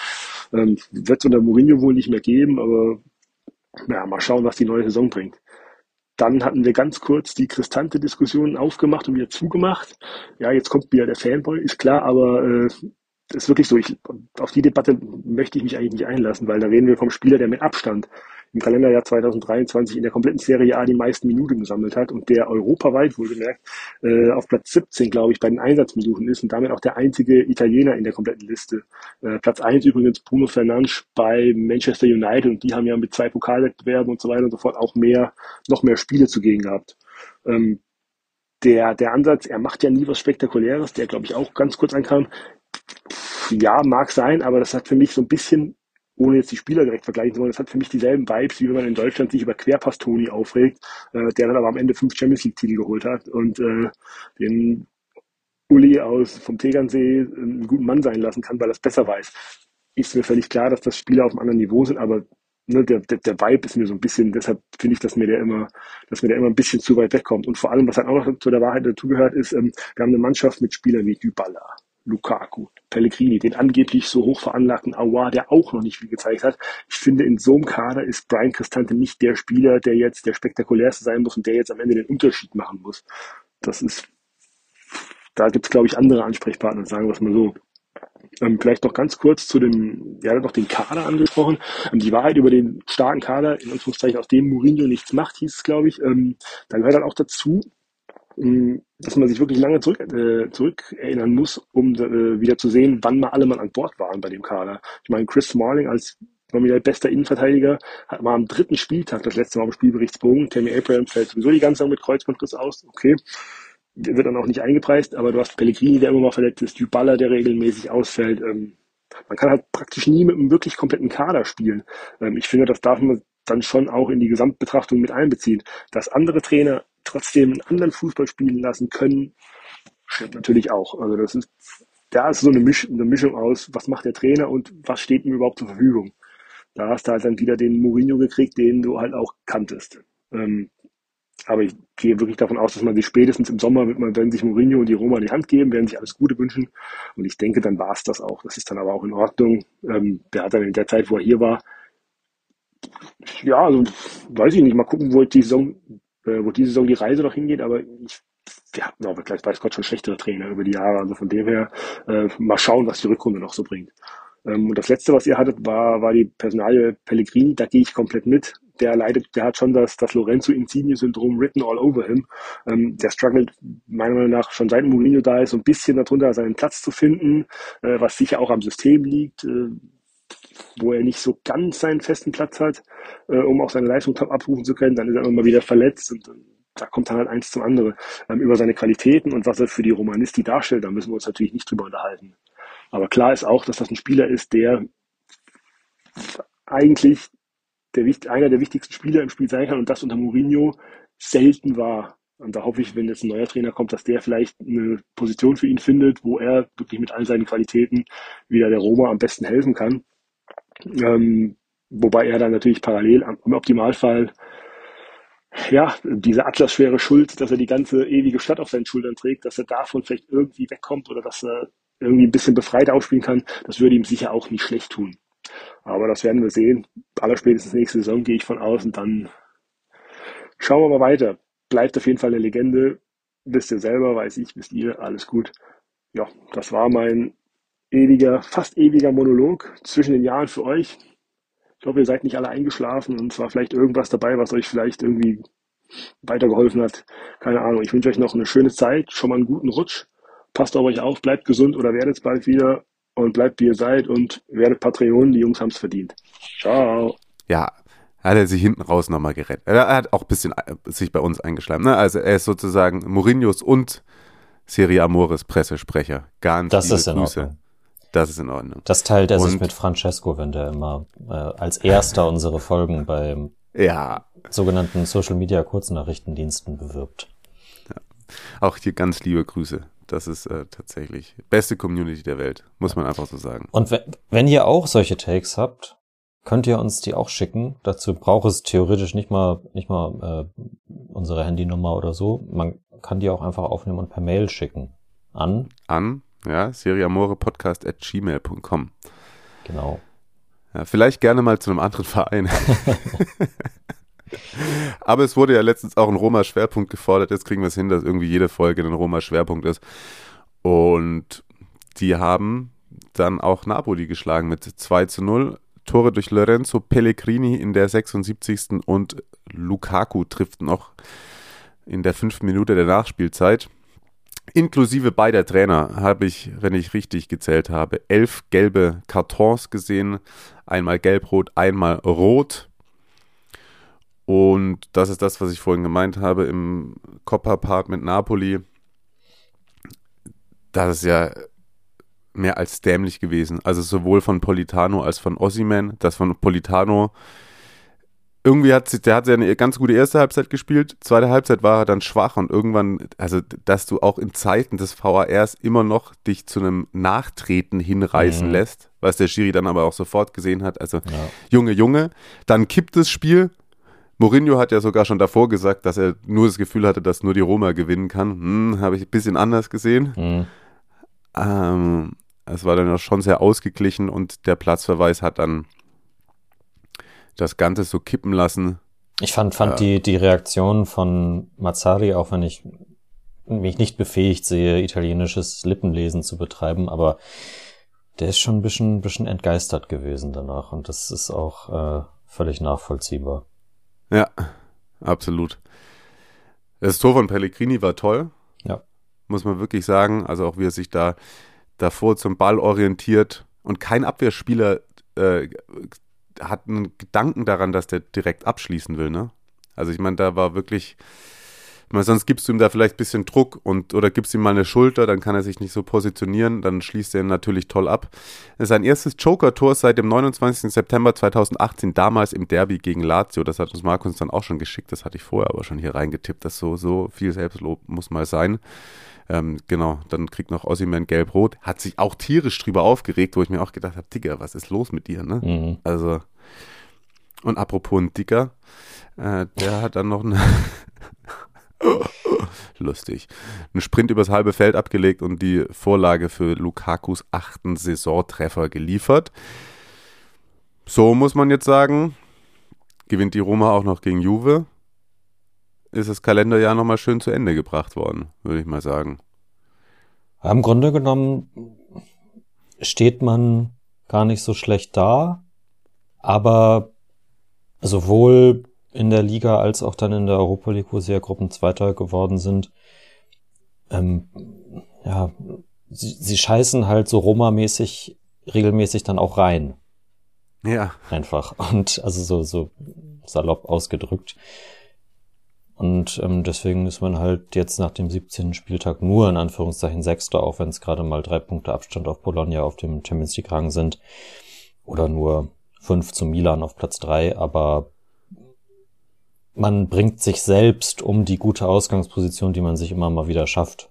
Ähm, wird es unter Mourinho wohl nicht mehr geben, aber ja, mal schauen, was die neue Saison bringt. Dann hatten wir ganz kurz die Cristante-Diskussion aufgemacht und wieder zugemacht. Ja, jetzt kommt wieder der Fanboy, ist klar, aber äh, ist wirklich so. Ich, auf die Debatte möchte ich mich eigentlich nicht einlassen, weil da reden wir vom Spieler, der mit Abstand im Kalenderjahr 2023 in der kompletten Serie A die meisten Minuten gesammelt hat und der europaweit wohlgemerkt äh, auf Platz 17, glaube ich, bei den Einsatzminuten ist und damit auch der einzige Italiener in der kompletten Liste. Äh, Platz 1 übrigens Bruno Fernandes bei Manchester United und die haben ja mit zwei Pokalwettbewerben und so weiter und so fort auch mehr, noch mehr Spiele zugegen gehabt. Ähm, der, der Ansatz, er macht ja nie was Spektakuläres, der glaube ich auch ganz kurz ankam. Ja, mag sein, aber das hat für mich so ein bisschen ohne jetzt die Spieler direkt vergleichen zu wollen, das hat für mich dieselben Vibes, wie wenn man in Deutschland sich über Querpass-Toni aufregt, äh, der dann aber am Ende fünf Champions League-Titel geholt hat und äh, den Uli aus vom Tegernsee einen guten Mann sein lassen kann, weil er es besser weiß. Ist mir völlig klar, dass das Spieler auf einem anderen Niveau sind, aber ne, der, der, der Vibe ist mir so ein bisschen, deshalb finde ich, dass mir der immer, dass mir der immer ein bisschen zu weit wegkommt. Und vor allem, was halt auch noch zu der Wahrheit dazugehört, ist, ähm, wir haben eine Mannschaft mit Spielern wie Dybala, Lukaku, Pellegrini, den angeblich so hoch veranlagten Aouar, der auch noch nicht viel gezeigt hat. Ich finde, in so einem Kader ist Brian Cristante nicht der Spieler, der jetzt der spektakulärste sein muss und der jetzt am Ende den Unterschied machen muss. Das ist, da gibt es, glaube ich, andere Ansprechpartner, sagen wir es mal so. Ähm, vielleicht noch ganz kurz zu dem, ja, noch den Kader angesprochen. Ähm, die Wahrheit über den starken Kader, in Anführungszeichen, aus dem Mourinho nichts macht, hieß es, glaube ich. Ähm, da gehört dann auch dazu, dass man sich wirklich lange zurück, äh, zurück erinnern muss, um äh, wieder zu sehen, wann mal alle mal an Bord waren bei dem Kader. Ich meine, Chris Smalling als nominell bester Innenverteidiger hat mal am dritten Spieltag das letzte Mal am Spielberichtsbogen. Tammy Abraham fällt sowieso die ganze Zeit mit Kreuzbandriss aus. Okay. Der wird dann auch nicht eingepreist, aber du hast Pellegrini, der immer mal verletzt ist, Dybala, der regelmäßig ausfällt. Ähm, man kann halt praktisch nie mit einem wirklich kompletten Kader spielen. Ähm, ich finde, das darf man dann schon auch in die Gesamtbetrachtung mit einbeziehen. Dass andere Trainer trotzdem einen anderen Fußball spielen lassen können, stimmt natürlich auch. Also das ist, da ist so eine, Misch, eine Mischung aus, was macht der Trainer und was steht ihm überhaupt zur Verfügung. Da hast du halt dann wieder den Mourinho gekriegt, den du halt auch kanntest. Ähm, aber ich gehe wirklich davon aus, dass man sich spätestens im Sommer man, werden sich Mourinho und die Roma die Hand geben, werden sich alles Gute wünschen. Und ich denke, dann war es das auch. Das ist dann aber auch in Ordnung. Ähm, der hat dann in der Zeit, wo er hier war, ja, also weiß ich nicht, mal gucken, wo die Saison, äh, wo die Saison die Reise noch hingeht, aber ich, wir hatten auch gleich weiß Gott schon schlechtere Trainer über die Jahre. Also von dem her äh, mal schauen, was die Rückrunde noch so bringt. Ähm, und das letzte, was ihr hattet, war, war die Personalie Pellegrini. Da gehe ich komplett mit. Der leidet, der hat schon das, das Lorenzo Insigne-Syndrom written all over him. Ähm, der struggelt meiner Meinung nach schon seit Mourinho da ist, so ein bisschen darunter seinen Platz zu finden, äh, was sicher auch am System liegt. Äh, wo er nicht so ganz seinen festen Platz hat, äh, um auch seine Leistung abrufen zu können, dann ist er immer mal wieder verletzt und, und da kommt dann halt eins zum anderen. Ähm, über seine Qualitäten und was er für die Romanisti darstellt, da müssen wir uns natürlich nicht drüber unterhalten. Aber klar ist auch, dass das ein Spieler ist, der eigentlich der, einer der wichtigsten Spieler im Spiel sein kann und das unter Mourinho selten war. Und da hoffe ich, wenn jetzt ein neuer Trainer kommt, dass der vielleicht eine Position für ihn findet, wo er wirklich mit all seinen Qualitäten wieder der Roma am besten helfen kann. Ähm, wobei er dann natürlich parallel im Optimalfall ja, diese atlasschwere Schuld, dass er die ganze ewige Stadt auf seinen Schultern trägt, dass er davon vielleicht irgendwie wegkommt oder dass er irgendwie ein bisschen befreit aufspielen kann, das würde ihm sicher auch nicht schlecht tun. Aber das werden wir sehen. Allerspätestens nächste Saison gehe ich von aus und dann schauen wir mal weiter. Bleibt auf jeden Fall eine Legende. Wisst ihr selber, weiß ich, wisst ihr, alles gut. Ja, das war mein ewiger, fast ewiger Monolog zwischen den Jahren für euch. Ich hoffe, ihr seid nicht alle eingeschlafen und es war vielleicht irgendwas dabei, was euch vielleicht irgendwie weitergeholfen hat. Keine Ahnung. Ich wünsche euch noch eine schöne Zeit, schon mal einen guten Rutsch. Passt auf euch auf, bleibt gesund oder werdet bald wieder und bleibt wie ihr seid und werdet Patreon. Die Jungs haben es verdient. Ciao. Ja, hat er sich hinten raus nochmal gerettet. Er hat auch ein bisschen äh, sich bei uns eingeschleimt. Ne? Also er ist sozusagen Mourinhos und Serie Amores Pressesprecher. Ganz das liebe ist Grüße. Das ist in Ordnung. Das teilt er sich Und- mit Francesco, wenn der immer äh, als erster unsere Folgen bei Ja, sogenannten Social Media Kurznachrichtendiensten bewirbt. auch hier ganz liebe Grüße. Das ist äh, tatsächlich beste Community der Welt, muss man einfach so sagen. Und wenn, wenn ihr auch solche Takes habt, könnt ihr uns die auch schicken. Dazu braucht es theoretisch nicht mal nicht mal äh, unsere Handynummer oder so. Man kann die auch einfach aufnehmen und per Mail schicken an An, ja, seriamorepodcast at gmail.com. genau. Ja, vielleicht gerne mal zu einem anderen Verein. Aber es wurde ja letztens auch ein Roma-Schwerpunkt gefordert. Jetzt kriegen wir es hin, dass irgendwie jede Folge ein Roma-Schwerpunkt ist. Und die haben dann auch Napoli geschlagen mit 2 zu 0. Tore durch Lorenzo Pellegrini in der 76. und Lukaku trifft noch in der fünften Minute der Nachspielzeit. Inklusive beider Trainer habe ich, wenn ich richtig gezählt habe, elf gelbe Kartons gesehen. Einmal gelb-rot, einmal rot. Und das ist das, was ich vorhin gemeint habe im Coppa Park mit Napoli. Das ist ja mehr als dämlich gewesen. Also sowohl von Politano als von Ossiman. Das von Politano irgendwie hat sich, der hat ja eine ganz gute erste Halbzeit gespielt. Zweite Halbzeit war er dann schwach und irgendwann, also dass du auch in Zeiten des VARs immer noch dich zu einem Nachtreten hinreißen Mhm. lässt, was der Schiri dann aber auch sofort gesehen hat. Also Ja. Junge, Junge, dann kippt das Spiel. Mourinho hat ja sogar schon davor gesagt, dass er nur das Gefühl hatte, dass nur die Roma gewinnen kann. Hm, Habe ich ein bisschen anders gesehen. Mhm. Ähm, es war dann auch schon sehr ausgeglichen und der Platzverweis hat dann das Ganze so kippen lassen. Ich fand, fand Ja. die, die Reaktion von Mazzari, auch wenn ich mich nicht befähigt sehe, italienisches Lippenlesen zu betreiben, aber der ist schon ein bisschen, bisschen entgeistert gewesen danach und das ist auch äh, völlig nachvollziehbar. Ja, absolut. Das Tor von Pellegrini war toll. Ja. Muss man wirklich sagen. Also auch wie er sich da davor zum Ball orientiert und kein Abwehrspieler äh, hat einen Gedanken daran, dass der direkt abschließen will, ne? Also ich meine, da war wirklich, meine, sonst gibst du ihm da vielleicht ein bisschen Druck und oder gibst ihm mal eine Schulter, dann kann er sich nicht so positionieren, dann schließt er ihn natürlich toll ab. Sein erstes Joker-Tor seit dem 29. September 2018, damals im Derby gegen Lazio. Das hat uns Markus dann auch schon geschickt, das hatte ich vorher aber schon hier reingetippt, dass so, so viel Selbstlob muss mal sein. Ähm, genau, dann kriegt noch Ossiman gelb-rot. Hat sich auch tierisch drüber aufgeregt, wo ich mir auch gedacht habe, Digga, was ist los mit dir, ne? Mhm. Also, und apropos ein Dicker, äh, der hat dann noch eine, Lustig. Ein Sprint übers halbe Feld abgelegt und die Vorlage für Lukakus achten Saisontreffer geliefert. So muss man jetzt sagen, gewinnt die Roma auch noch gegen Juve. Ist das Kalenderjahr nochmal schön zu Ende gebracht worden, würde ich mal sagen. Im Grunde genommen steht man gar nicht so schlecht da, aber sowohl in der Liga als auch dann in der Europa League, wo sie ja Gruppenzweiter geworden sind, ähm, ja, sie, sie scheißen halt so Roma-mäßig regelmäßig dann auch rein. Ja. Einfach. Und also so, so salopp ausgedrückt. Und ähm, deswegen ist man halt jetzt nach dem 17. Spieltag nur in Anführungszeichen Sechster, auch wenn es gerade mal drei Punkte Abstand auf Bologna auf dem Champions League Rang sind. Oder nur fünf zu Milan auf Platz drei. Aber man bringt sich selbst um die gute Ausgangsposition, die man sich immer mal wieder schafft.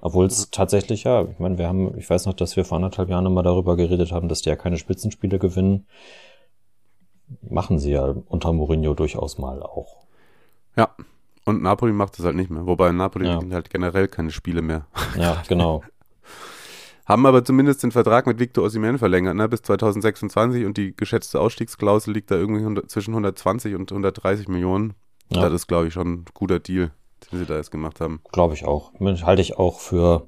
Obwohl es tatsächlich, ja, ich meine, wir haben, ich weiß noch, dass wir vor anderthalb Jahren immer darüber geredet haben, dass die ja keine Spitzenspiele gewinnen. Machen sie ja unter Mourinho durchaus mal auch. Ja, und Napoli macht das halt nicht mehr. Wobei Napoli ja. halt generell keine Spiele mehr. Ja, genau. Haben aber zumindest den Vertrag mit Victor Osimhen verlängert, ne, bis 2026 und die geschätzte Ausstiegsklausel liegt da irgendwie 100, zwischen 120 und 130 Millionen. Ja. Das ist, glaube ich, schon ein guter Deal, den sie da jetzt gemacht haben. Glaube ich auch. Halte ich auch für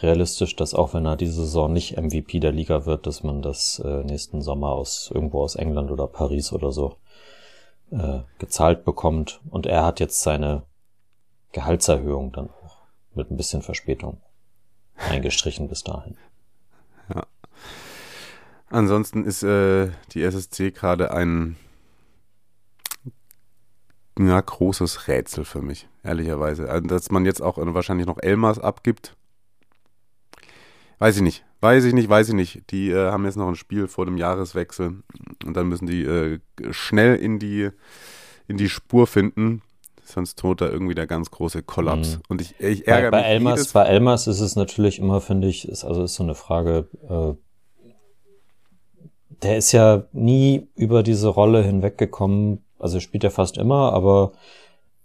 realistisch, dass auch wenn er diese Saison nicht MVP der Liga wird, dass man das äh, nächsten Sommer aus irgendwo aus England oder Paris oder so äh, gezahlt bekommt. Und er hat jetzt seine Gehaltserhöhung dann auch mit ein bisschen Verspätung eingestrichen bis dahin. Ja. Ansonsten ist äh, die SSC gerade ein ja, großes Rätsel für mich, ehrlicherweise. Also, dass man jetzt auch wahrscheinlich noch Elmas abgibt. Weiß ich nicht. Weiß ich nicht, weiß ich nicht. Die äh, haben jetzt noch ein Spiel vor dem Jahreswechsel und dann müssen die äh, schnell in die, in die Spur finden sonst droht da irgendwie der ganz große Kollaps. Mhm. Und ich, ich ärgere bei, bei mich. Elmas, bei Elmas ist es natürlich immer, finde ich, ist, also ist so eine Frage, äh, der ist ja nie über diese Rolle hinweggekommen. Also er spielt ja fast immer, aber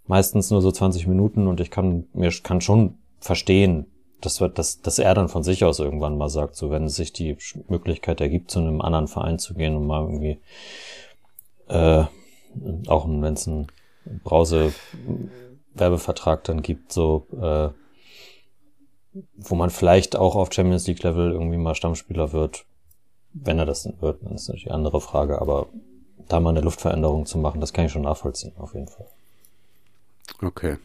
meistens nur so 20 Minuten und ich kann mir kann schon verstehen, dass, wir, dass, dass er dann von sich aus irgendwann mal sagt, so wenn sich die Möglichkeit ergibt, zu einem anderen Verein zu gehen und mal irgendwie äh, auch wenn es ein Brause-Werbevertrag dann gibt, so äh, wo man vielleicht auch auf Champions League Level irgendwie mal Stammspieler wird. Wenn er das denn wird, dann ist natürlich eine andere Frage, aber da mal eine Luftveränderung zu machen, das kann ich schon nachvollziehen, auf jeden Fall. Okay.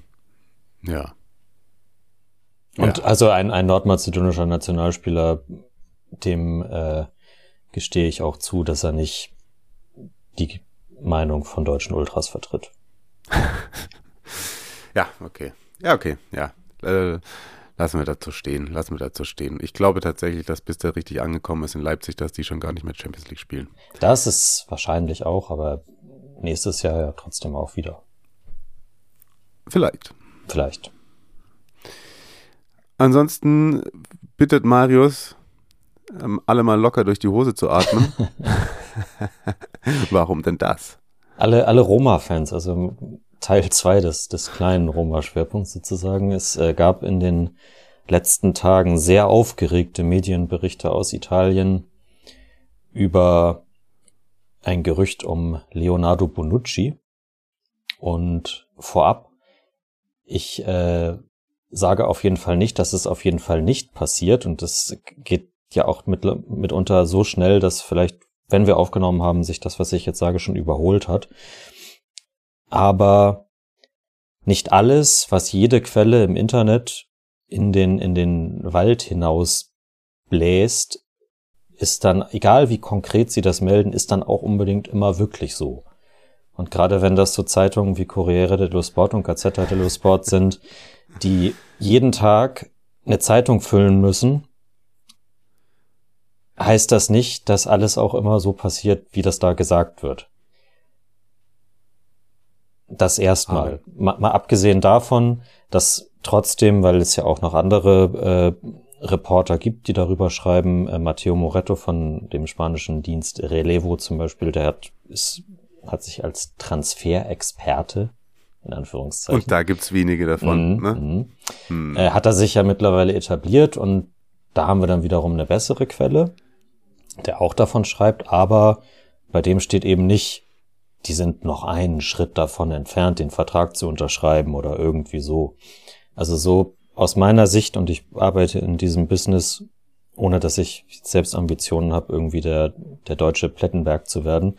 Ja. Und ja. also ein, ein nordmazedonischer Nationalspieler, dem äh, gestehe ich auch zu, dass er nicht die Meinung von deutschen Ultras vertritt. ja, okay. Ja, okay, ja. Äh, lassen wir dazu stehen. Lassen wir dazu stehen. Ich glaube tatsächlich, dass bis der richtig angekommen ist in Leipzig, dass die schon gar nicht mehr Champions League spielen. Das ist wahrscheinlich auch, aber nächstes Jahr ja trotzdem auch wieder. Vielleicht. Vielleicht. Ansonsten bittet Marius, ähm, alle mal locker durch die Hose zu atmen. Warum denn das? Alle, alle Roma-Fans, also Teil zwei des, des kleinen Roma-Schwerpunkts sozusagen. Es äh, gab in den letzten Tagen sehr aufgeregte Medienberichte aus Italien über ein Gerücht um Leonardo Bonucci. Und vorab, ich äh, sage auf jeden Fall nicht, dass es auf jeden Fall nicht passiert. Und das geht ja auch mit, mitunter so schnell, dass vielleicht wenn wir aufgenommen haben, sich das, was ich jetzt sage, schon überholt hat. Aber nicht alles, was jede Quelle im Internet in den, in den Wald hinaus bläst, ist dann, egal wie konkret sie das melden, ist dann auch unbedingt immer wirklich so. Und gerade wenn das so Zeitungen wie Corriere dello Sport und Gazzetta dello Sport sind, die jeden Tag eine Zeitung füllen müssen heißt das nicht, dass alles auch immer so passiert, wie das da gesagt wird. Das erstmal. Mal, mal abgesehen davon, dass trotzdem, weil es ja auch noch andere äh, Reporter gibt, die darüber schreiben, äh, Matteo Moretto von dem spanischen Dienst Relevo zum Beispiel, der hat, ist, hat sich als Transferexperte in Anführungszeichen. Und da gibt's wenige davon. Mhm, ne? mhm. Hm. Äh, hat er sich ja mittlerweile etabliert und da haben wir dann wiederum eine bessere Quelle, der auch davon schreibt, aber bei dem steht eben nicht, die sind noch einen Schritt davon entfernt, den Vertrag zu unterschreiben oder irgendwie so. Also so aus meiner Sicht, und ich arbeite in diesem Business, ohne dass ich selbst Ambitionen habe, irgendwie der, der deutsche Plettenberg zu werden.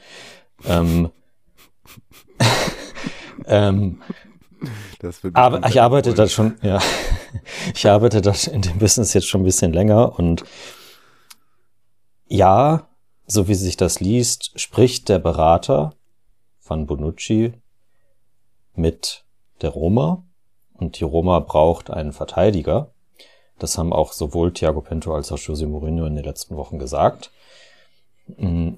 Ähm, ähm, aber ich arbeite da schon, ja, ich arbeite da in dem Business jetzt schon ein bisschen länger und ja, so wie sich das liest, spricht der Berater von Bonucci mit der Roma und die Roma braucht einen Verteidiger. Das haben auch sowohl Thiago Pinto als auch José Mourinho in den letzten Wochen gesagt. Mm,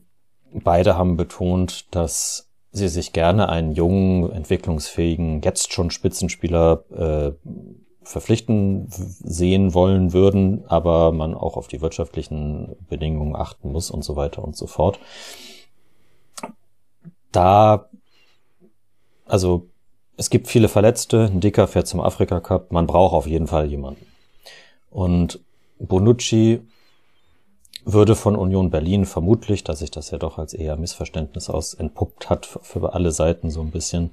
Beide haben betont, dass sie sich gerne einen jungen, entwicklungsfähigen, jetzt schon Spitzenspieler äh, verpflichten sehen wollen würden, aber man auch auf die wirtschaftlichen Bedingungen achten muss und so weiter und so fort. Da, also es gibt viele Verletzte, ein Dicker fährt zum Afrika Cup, man braucht auf jeden Fall jemanden. Und Bonucci würde von Union Berlin vermutlich, dass sich das ja doch als eher Missverständnis aus entpuppt hat für alle Seiten so ein bisschen,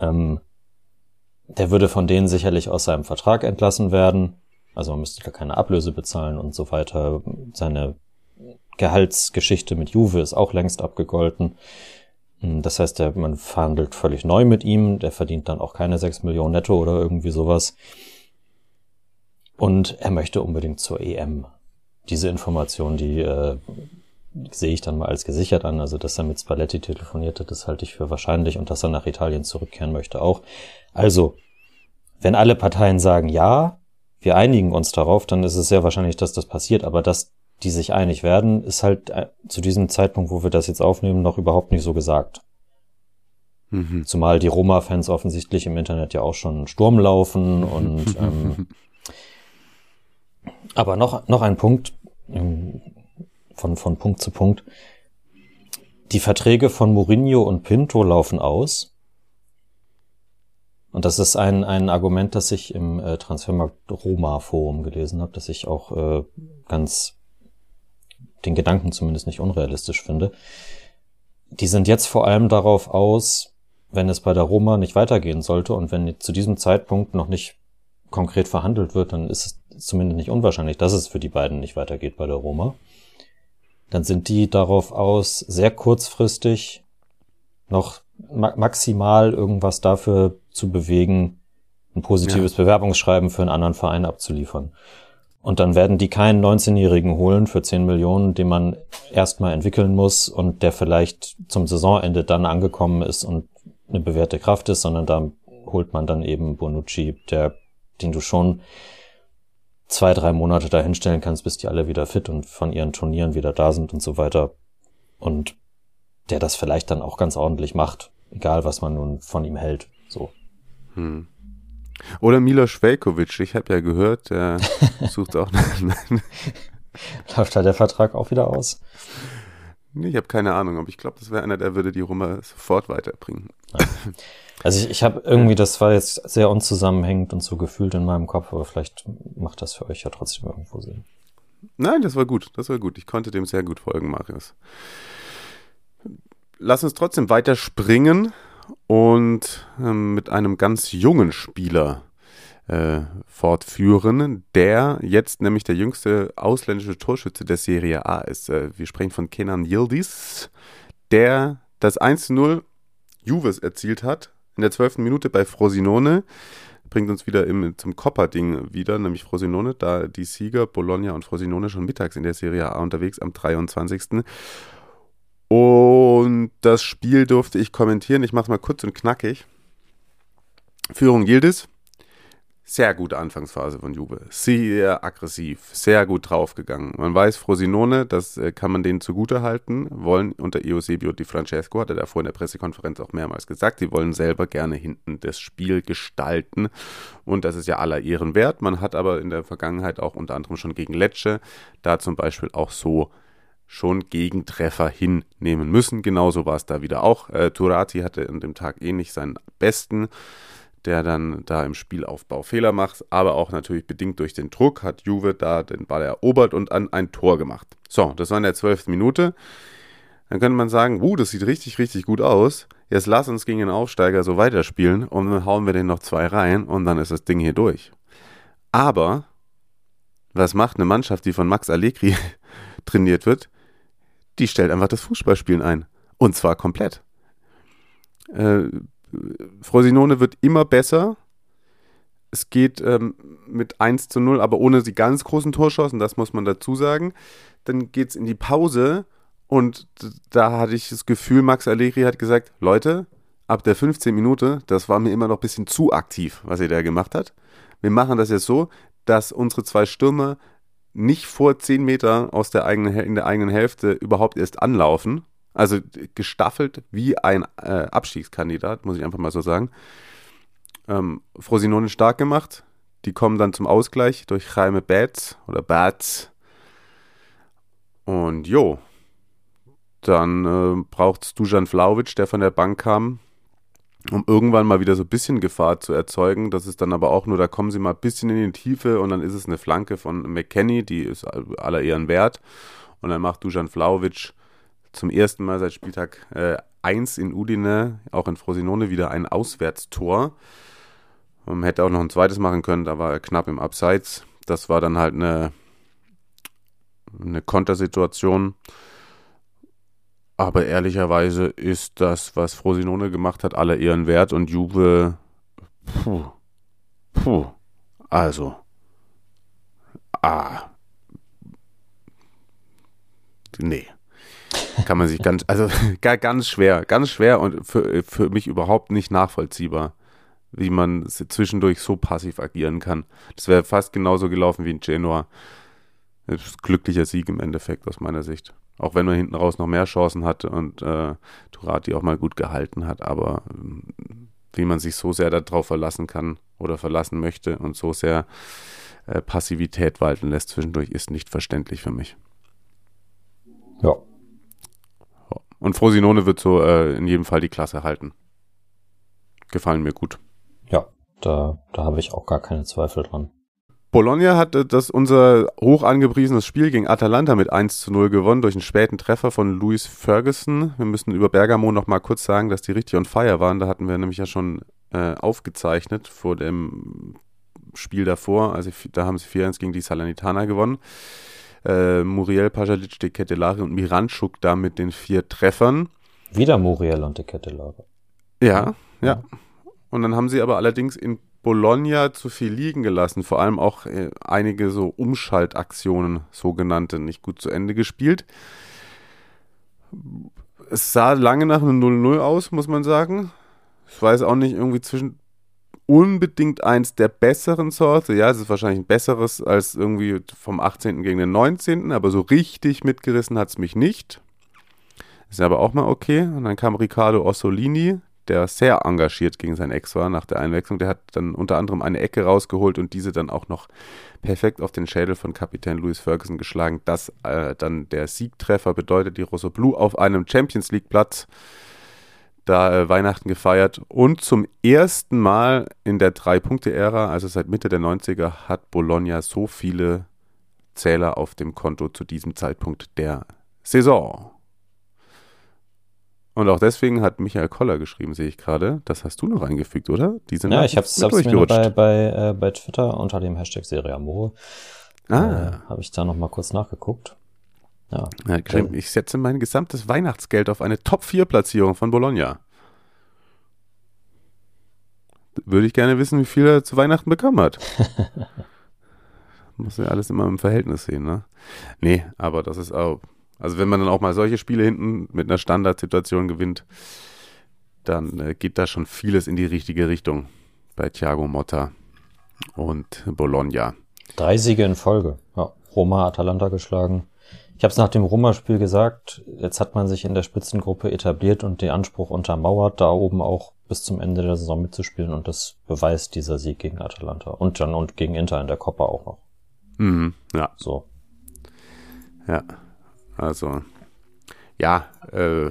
ähm, der würde von denen sicherlich aus seinem Vertrag entlassen werden. Also man müsste da keine Ablöse bezahlen und so weiter. Seine Gehaltsgeschichte mit Juve ist auch längst abgegolten. Hm, Das heißt, der, man verhandelt völlig neu mit ihm. Der verdient dann auch keine 6 Millionen netto oder irgendwie sowas. Und er möchte unbedingt zur EM. Diese Information, die äh, sehe ich dann mal als gesichert an. Also, dass er mit Spalletti telefoniert hat, das halte ich für wahrscheinlich und dass er nach Italien zurückkehren möchte auch. Also, wenn alle Parteien sagen ja, wir einigen uns darauf, dann ist es sehr wahrscheinlich, dass das passiert. Aber dass die sich einig werden, ist halt äh, zu diesem Zeitpunkt, wo wir das jetzt aufnehmen, noch überhaupt nicht so gesagt. Mhm. Zumal die Roma-Fans offensichtlich im Internet ja auch schon Sturm laufen und ähm, aber noch, noch ein Punkt, ähm, von, von Punkt zu Punkt. Die Verträge von Mourinho und Pinto laufen aus. Und das ist ein, ein Argument, das ich im äh, Transfermarkt Roma Forum gelesen habe, das ich auch äh, ganz den Gedanken zumindest nicht unrealistisch finde. Die sind jetzt vor allem darauf aus, wenn es bei der Roma nicht weitergehen sollte und wenn zu diesem Zeitpunkt noch nicht konkret verhandelt wird, dann ist es zumindest nicht unwahrscheinlich, dass es für die beiden nicht weitergeht bei der Roma. Dann sind die darauf aus, sehr kurzfristig noch ma maximal irgendwas dafür zu bewegen, ein positives Bewerbungsschreiben für einen anderen Verein abzuliefern. Und dann werden die keinen 19-Jährigen holen für 10 Millionen, den man erstmal entwickeln muss und der vielleicht zum Saisonende dann angekommen ist und eine bewährte Kraft ist, sondern da holt man dann eben Bonucci, der, den du schon zwei, drei Monate dahinstellen kannst, bis die alle wieder fit und von ihren Turnieren wieder da sind und so weiter. Und der das vielleicht dann auch ganz ordentlich macht, egal was man nun von ihm hält. So. Hm. Oder Milos Velkovic, ich habe ja gehört, der sucht auch. Läuft da der Vertrag auch wieder aus? nee, ich habe keine Ahnung, aber ich glaube, das wäre einer, der würde die Roma sofort weiterbringen. Also ich, ich habe irgendwie, das war jetzt sehr unzusammenhängend und so gefühlt in meinem Kopf, aber vielleicht macht das für euch ja trotzdem irgendwo Sinn. Nein, das war gut, das war gut. Ich konnte dem sehr gut folgen, Marius. Lass uns trotzdem weiter springen und ähm, mit einem ganz jungen Spieler äh, fortführen, der jetzt nämlich der jüngste ausländische Torschütze der Serie A ist. Äh, wir sprechen von Kenan Yildiz, der das 1-0 Juves erzielt hat in der 12. Minute bei Frosinone. Bringt uns wieder im, zum Copper-Ding wieder, nämlich Frosinone, da die Sieger Bologna und Frosinone schon mittags in der Serie A unterwegs am 23. Und das Spiel durfte ich kommentieren. Ich mache es mal kurz und knackig. Führung Yildiz. Sehr gute Anfangsphase von Juve. Sehr aggressiv, sehr gut draufgegangen. Man weiß, Frosinone, das äh, kann man denen zugute halten, wollen unter Eusebio Di Francesco, hat er davor in der Pressekonferenz auch mehrmals gesagt, sie wollen selber gerne hinten das Spiel gestalten. Und das ist ja aller Ehren wert. Man hat aber in der Vergangenheit auch unter anderem schon gegen Lecce da zum Beispiel auch so schon Gegentreffer hinnehmen müssen. Genauso war es da wieder auch. Äh, Turati hatte an dem Tag eh nicht seinen besten, der dann da im Spielaufbau Fehler macht, aber auch natürlich bedingt durch den Druck hat Juve da den Ball erobert und an ein Tor gemacht. So, das war in der zwölften Minute. Dann könnte man sagen, uh, das sieht richtig, richtig gut aus. Jetzt lass uns gegen den Aufsteiger so weiterspielen und dann hauen wir den noch zwei rein und dann ist das Ding hier durch. Aber was macht eine Mannschaft, die von Max Allegri trainiert wird? Die stellt einfach das Fußballspielen ein. Und zwar komplett. Äh, Frosinone wird immer besser. Es geht ähm, mit 1 zu 0, aber ohne die ganz großen Torschancen, das muss man dazu sagen. Dann geht es in die Pause und da hatte ich das Gefühl, Max Allegri hat gesagt, Leute, ab der 15 Minute, das war mir immer noch ein bisschen zu aktiv, was ihr da gemacht hat. Wir machen das jetzt so, dass unsere zwei Stürmer nicht vor 10 Meter aus der eigenen, in der eigenen Hälfte überhaupt erst anlaufen. Also gestaffelt wie ein äh, Abstiegskandidat, muss ich einfach mal so sagen. Ähm, Frosinone stark gemacht. Die kommen dann zum Ausgleich durch Jaime Bats oder Bats. Und jo, dann äh, braucht es Dujan Vlaovic, der von der Bank kam, um irgendwann mal wieder so ein bisschen Gefahr zu erzeugen. Das ist dann aber auch nur, da kommen sie mal ein bisschen in die Tiefe und dann ist es eine Flanke von McKenny, die ist aller Ehren wert. Und dann macht Dujan Vlaovic zum ersten Mal seit Spieltag äh, 1 in Udine, auch in Frosinone, wieder ein Auswärtstor. Man hätte auch noch ein zweites machen können, da war er knapp im Abseits. Das war dann halt eine, eine Kontersituation. Aber ehrlicherweise ist das, was Frosinone gemacht hat, aller Ehren wert und Juve, puh, puh, also, ah, nee. Kann man sich ganz, also ganz schwer, ganz schwer und für, für mich überhaupt nicht nachvollziehbar, wie man zwischendurch so passiv agieren kann. Das wäre fast genauso gelaufen wie in Genoa. Glücklicher Sieg im Endeffekt aus meiner Sicht. Auch wenn man hinten raus noch mehr Chancen hatte und äh, Turati auch mal gut gehalten hat. Aber äh, wie man sich so sehr darauf verlassen kann oder verlassen möchte und so sehr äh, Passivität walten lässt zwischendurch, ist nicht verständlich für mich. Ja. Und Frosinone wird so äh, in jedem Fall die Klasse halten. Gefallen mir gut. Ja, da, da habe ich auch gar keine Zweifel dran. Bologna hat das unser hoch angepriesenes Spiel gegen Atalanta mit 1 zu 0 gewonnen durch einen späten Treffer von Louis Ferguson. Wir müssen über Bergamo noch mal kurz sagen, dass die richtig on fire waren. Da hatten wir nämlich ja schon äh, aufgezeichnet vor dem Spiel davor. Also da haben sie 4-1 gegen die Salernitana gewonnen. Äh, Muriel, Pajalic, De Ketelari und Miranchuk da mit den vier Treffern. Wieder Muriel und De Ketelari. Ja, ja. Und dann haben sie aber allerdings in Bologna zu viel liegen gelassen, vor allem auch äh, einige so Umschaltaktionen, sogenannte, nicht gut zu Ende gespielt. Es sah lange nach einem 0-0 aus, muss man sagen. Ich weiß auch nicht, irgendwie zwischen unbedingt eins der besseren Sorte. Ja, es ist wahrscheinlich ein besseres als irgendwie vom 18. gegen den 19., aber so richtig mitgerissen hat es mich nicht. Ist aber auch mal okay. Und dann kam Riccardo Ossolini, der sehr engagiert gegen seinen Ex war nach der Einwechslung. Der hat dann unter anderem eine Ecke rausgeholt und diese dann auch noch perfekt auf den Schädel von Kapitän Louis Ferguson geschlagen. Das äh, dann der Siegtreffer bedeutet, die Rosso Blue auf einem Champions League Platz da äh, Weihnachten gefeiert und zum ersten Mal in der Drei-Punkte-Ära, also seit Mitte der 90er, hat Bologna so viele Zähler auf dem Konto zu diesem Zeitpunkt der Saison. Und auch deswegen hat Michael Koller geschrieben, sehe ich gerade. Das hast du noch eingefügt, oder? Diese ja, ich habe es mir bei, bei, äh, bei Twitter unter dem Hashtag Serie Amore. Ah. Äh, habe ich da noch mal kurz nachgeguckt. Ja, ja ich setze mein gesamtes Weihnachtsgeld auf eine Top-4-Platzierung von Bologna. Würde ich gerne wissen, wie viel er zu Weihnachten bekommen hat. Muss ja alles immer im Verhältnis sehen, ne? Nee, aber das ist auch also wenn man dann auch mal solche Spiele hinten mit einer Standardsituation gewinnt, dann äh, geht da schon vieles in die richtige Richtung bei Thiago Motta und Bologna. Drei Siege in Folge. Ja, Roma, Atalanta geschlagen. Ich habe es nach dem Roma-Spiel gesagt, jetzt hat man sich in der Spitzengruppe etabliert und den Anspruch untermauert, da oben auch bis zum Ende der Saison mitzuspielen und das beweist dieser Sieg gegen Atalanta und dann und gegen Inter in der Coppa auch noch. Mhm, ja. So. Ja, Also, ja, äh,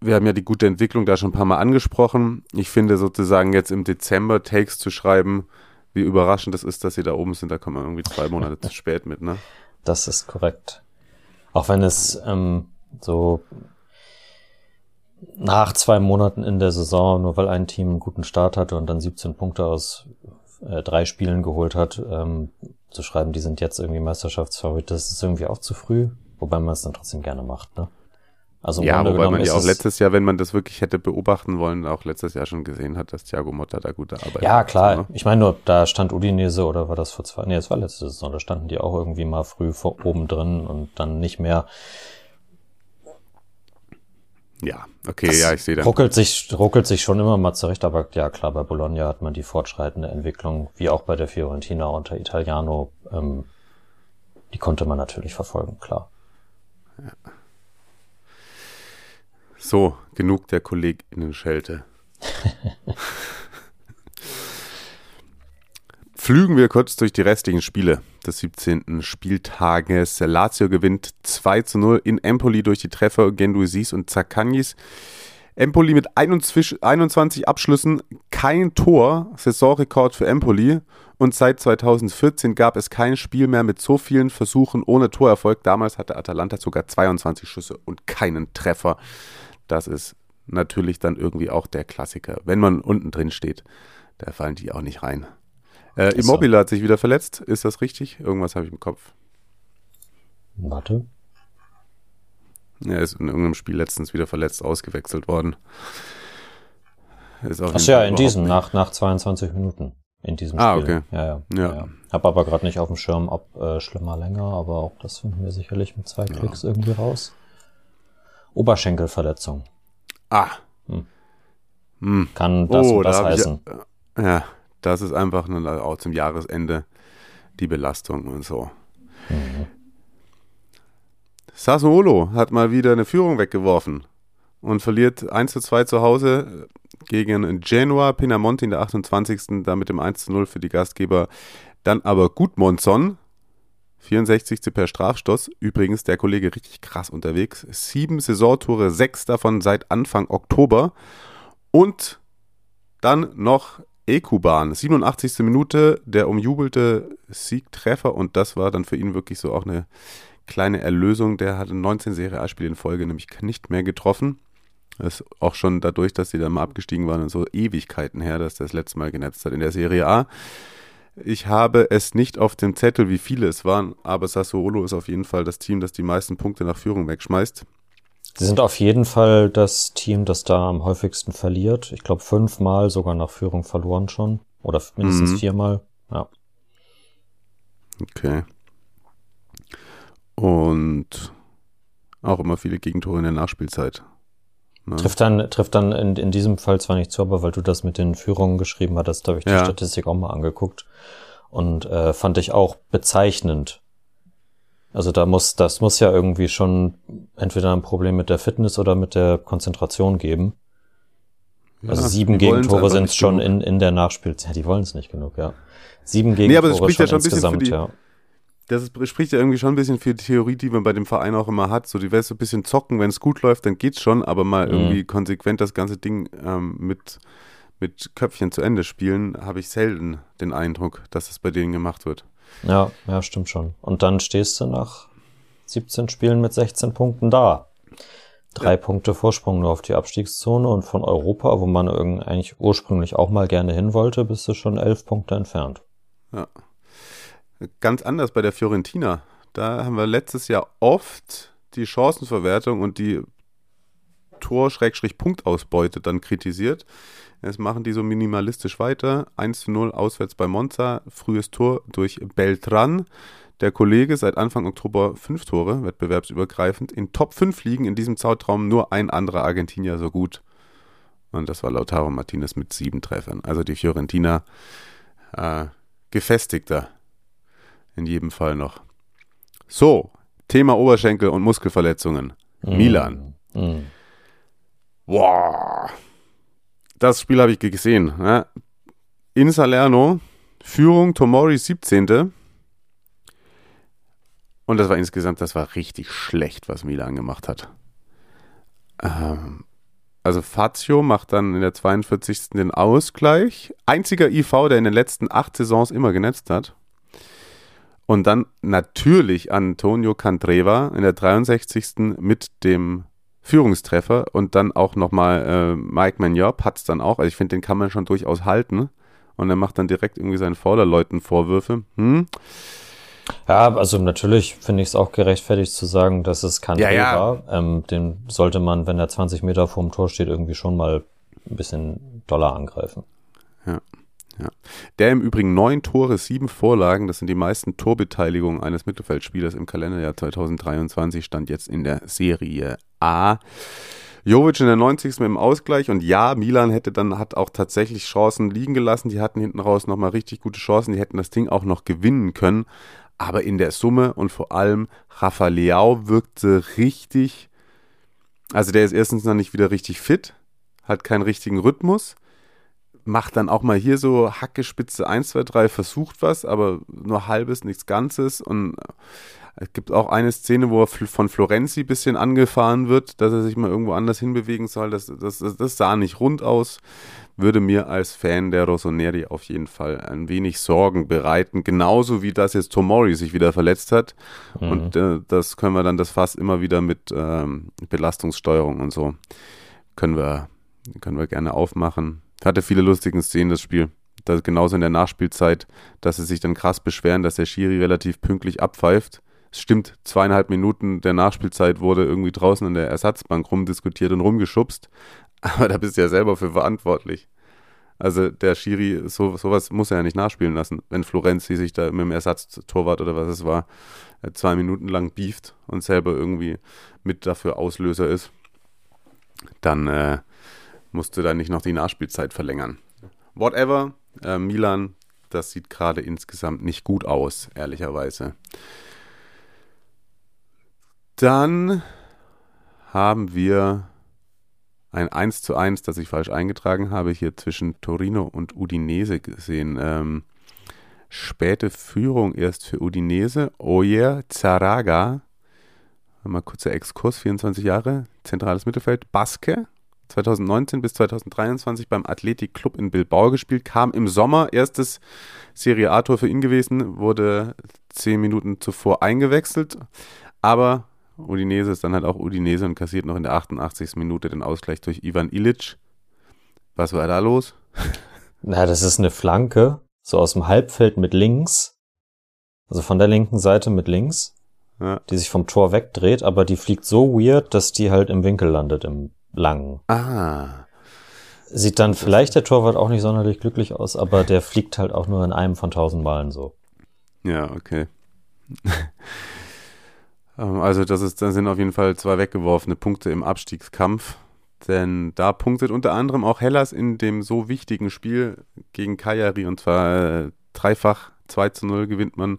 wir haben ja die gute Entwicklung da schon ein paar Mal angesprochen. Ich finde sozusagen jetzt im Dezember Takes zu schreiben, wie überraschend das ist, dass sie da oben sind, da kommen wir irgendwie zwei Monate zu spät mit, ne? Das ist korrekt. Auch wenn es ähm, so nach zwei Monaten in der Saison, nur weil ein Team einen guten Start hatte und dann 17 Punkte aus äh, drei Spielen geholt hat, ähm, zu schreiben, die sind jetzt irgendwie Meisterschaftsfavorit, das ist irgendwie auch zu früh, wobei man es dann trotzdem gerne macht, ne? Also ja, wobei man ja auch letztes Jahr, wenn man das wirklich hätte beobachten wollen, auch letztes Jahr schon gesehen hat, dass Thiago Motta da gute Arbeit Ja, hat, klar. Ne? Ich meine nur, da stand Udinese oder war das vor zwei, nee, es war letzte Saison, da standen die auch irgendwie mal früh vor oben drin und dann nicht mehr. Ja, okay, das ja, ich sehe da. Ruckelt sich, ruckelt sich schon immer mal zurecht, aber ja, klar, bei Bologna hat man die fortschreitende Entwicklung, wie auch bei der Fiorentina unter Italiano, ähm, die konnte man natürlich verfolgen, klar. Ja. So, genug der KollegInnen-Schelte. Flügen wir kurz durch die restlichen Spiele des 17. Spieltages. Lazio gewinnt 2 zu 0 in Empoli durch die Treffer Genduisis und Zakagnis. Empoli mit 21 Abschlüssen, kein Tor, Saisonrekord für Empoli. Und seit 2014 gab es kein Spiel mehr mit so vielen Versuchen ohne Torerfolg. Damals hatte Atalanta sogar 22 Schüsse und keinen Treffer. Das ist natürlich dann irgendwie auch der Klassiker. Wenn man unten drin steht, da fallen die auch nicht rein. Äh, Immobile hat sich wieder verletzt, ist das richtig? Irgendwas habe ich im Kopf. Warte. Er ist in irgendeinem Spiel letztens wieder verletzt ausgewechselt worden. Ach ja, in diesem, nach, nach 22 Minuten. In diesem ah, Spiel. Ah, okay. Ja, ja. ja. ja. Hab aber gerade nicht auf dem Schirm, ob äh, schlimmer länger, aber auch das finden wir sicherlich mit zwei Klicks ja. irgendwie raus. Oberschenkelverletzung. Ah. Hm. Hm. Kann das oh, und das da heißen. Ich, ja, das ist einfach nur auch zum Jahresende die Belastung und so. Mhm. Sassuolo hat mal wieder eine Führung weggeworfen und verliert 1 zu 2 zu Hause gegen Genoa Pinamonti in der 28. Da mit dem 1 zu 0 für die Gastgeber. Dann aber Gudmonson 64. per Strafstoß. Übrigens der Kollege richtig krass unterwegs. Sieben Saisontore, sechs davon seit Anfang Oktober. Und dann noch Ekuban, 87. Minute, der umjubelte Siegtreffer und das war dann für ihn wirklich so auch eine kleine Erlösung. Der hatte 19 Serie A-Spiele in Folge nämlich nicht mehr getroffen. Das ist auch schon dadurch, dass sie dann mal abgestiegen waren und so Ewigkeiten her, dass der das letzte Mal genetzt hat in der Serie A. Ich habe es nicht auf dem Zettel, wie viele es waren, aber Sassuolo ist auf jeden Fall das Team, das die meisten Punkte nach Führung wegschmeißt. Sie sind auf jeden Fall das Team, das da am häufigsten verliert. Ich glaube fünfmal sogar nach Führung verloren schon. Oder mindestens mhm. viermal. Ja. Okay. Und auch immer viele Gegentore in der Nachspielzeit. Ne? Trifft dann, trifft dann in, in diesem Fall zwar nicht zu, aber weil du das mit den Führungen geschrieben hattest, da habe ich die ja. Statistik auch mal angeguckt und äh, fand ich auch bezeichnend. Also da muss, das muss ja irgendwie schon entweder ein Problem mit der Fitness oder mit der Konzentration geben. Ja, also sieben Gegentore sind schon in, in der Nachspielzeit. Ja, die wollen es nicht genug, ja. Sieben Gegentore nee, aber das spricht schon, ja schon insgesamt, die, ja das spricht ja irgendwie schon ein bisschen für die Theorie, die man bei dem Verein auch immer hat. So, die weißt so ein bisschen zocken, wenn es gut läuft, dann geht's schon, aber mal mhm. irgendwie konsequent das ganze Ding ähm, mit, mit Köpfchen zu Ende spielen, habe ich selten den Eindruck, dass es bei denen gemacht wird. Ja, ja, stimmt schon. Und dann stehst du nach 17 Spielen mit 16 Punkten da. Drei ja. Punkte Vorsprung nur auf die Abstiegszone und von Europa, wo man eigentlich ursprünglich auch mal gerne hin wollte, bist du schon elf Punkte entfernt. Ja ganz anders bei der Fiorentina. Da haben wir letztes Jahr oft die Chancenverwertung und die Tor-Punktausbeute dann kritisiert. Jetzt machen die so minimalistisch weiter. 1 zu 0 auswärts bei Monza. Frühes Tor durch Beltran. Der Kollege seit Anfang Oktober fünf Tore, wettbewerbsübergreifend. In Top 5 liegen in diesem Zeitraum nur ein anderer Argentinier so gut. Und das war Lautaro Martinez mit sieben Treffern. Also die Fiorentina äh, gefestigter in jedem Fall noch. So, Thema Oberschenkel und Muskelverletzungen. Mm. Milan. Mm. Boah. Das Spiel habe ich gesehen. Ne? In Salerno, Führung Tomori 17. Und das war insgesamt, das war richtig schlecht, was Milan gemacht hat. Ähm, also Fazio macht dann in der 42. den Ausgleich. Einziger IV, der in den letzten acht Saisons immer genetzt hat. Und dann natürlich Antonio Candreva in der 63. mit dem Führungstreffer und dann auch nochmal äh, Mike Magnop hat es dann auch. Also ich finde, den kann man schon durchaus halten. Und er macht dann direkt irgendwie seinen Vorderleuten Vorwürfe. Hm? Ja, also natürlich finde ich es auch gerechtfertigt zu sagen, dass es kein Ja, ja. war. Ähm, den sollte man, wenn er 20 Meter vorm Tor steht, irgendwie schon mal ein bisschen doller angreifen. Der im Übrigen neun Tore, sieben Vorlagen, das sind die meisten Torbeteiligungen eines Mittelfeldspielers im Kalenderjahr 2023, stand jetzt in der Serie A. Jovic in der 90. mit dem Ausgleich und ja, Milan hätte dann, hat auch tatsächlich Chancen liegen gelassen, die hatten hinten raus nochmal richtig gute Chancen, die hätten das Ding auch noch gewinnen können, aber in der Summe und vor allem Rafa Leao wirkte richtig, also der ist erstens noch nicht wieder richtig fit, hat keinen richtigen Rhythmus, macht dann auch mal hier so Hacke, Spitze 1, 2, 3, versucht was, aber nur halbes, nichts Ganzes. Und es gibt auch eine Szene, wo er von Florenzi ein bisschen angefahren wird, dass er sich mal irgendwo anders hinbewegen soll. Das, das, das, sah nicht rund aus. Würde mir als Fan der Rossoneri auf jeden Fall ein wenig Sorgen bereiten. Genauso wie das jetzt Tomori sich wieder verletzt hat. Und äh, das können wir dann das Fass immer wieder mit ähm, Belastungssteuerung und so können wir, können wir gerne aufmachen. Hatte viele lustige Szenen, das Spiel. Das genauso in der Nachspielzeit, dass sie sich dann krass beschweren, dass der Schiri relativ pünktlich abpfeift. Es stimmt, zweieinhalb Minuten der Nachspielzeit wurde irgendwie draußen an der Ersatzbank rumdiskutiert und rumgeschubst. Aber da bist du ja selber für verantwortlich. Also der Schiri, so, sowas muss er ja nicht nachspielen lassen, wenn Florenzi sich da mit dem Ersatztorwart oder was es war, äh, zwei Minuten lang beeft und selber irgendwie mit dafür Auslöser ist dann äh, musst du da nicht noch die Nachspielzeit verlängern. Whatever, äh, Milan, das sieht gerade insgesamt nicht gut aus, ehrlicherweise. Dann haben wir ein 1 zu 1, das ich falsch eingetragen habe, hier zwischen Torino und Udinese gesehen. Ähm, späte Führung erst für Udinese. Oyer Zaraga Mal kurzer Exkurs, 24 Jahre, zentrales Mittelfeld, Baske, 2019 bis 2023 beim Athletic Club in Bilbao gespielt, kam im Sommer, erstes Serie A-Tor für ihn gewesen, wurde 10 Minuten zuvor eingewechselt, aber Udinese ist dann halt auch Udinese und kassiert noch in der 88. Minute den Ausgleich durch Ivan Ilic. Was war da los? Na, das ist eine Flanke, so aus dem Halbfeld mit links. Also von der linken Seite mit links, Ja. die sich vom Tor wegdreht, aber die fliegt so weird, dass die halt im Winkel landet, im langen. Ah, Sieht dann vielleicht der Torwart auch nicht sonderlich glücklich aus, aber der fliegt halt auch nur in einem von tausend Malen so. Ja, okay. Ähm, also das ist, da sind auf jeden Fall zwei weggeworfene Punkte im Abstiegskampf. Denn da punktet unter anderem auch Hellas in dem so wichtigen Spiel gegen Cagliari und zwar äh, dreifach 2 zu 0 gewinnt man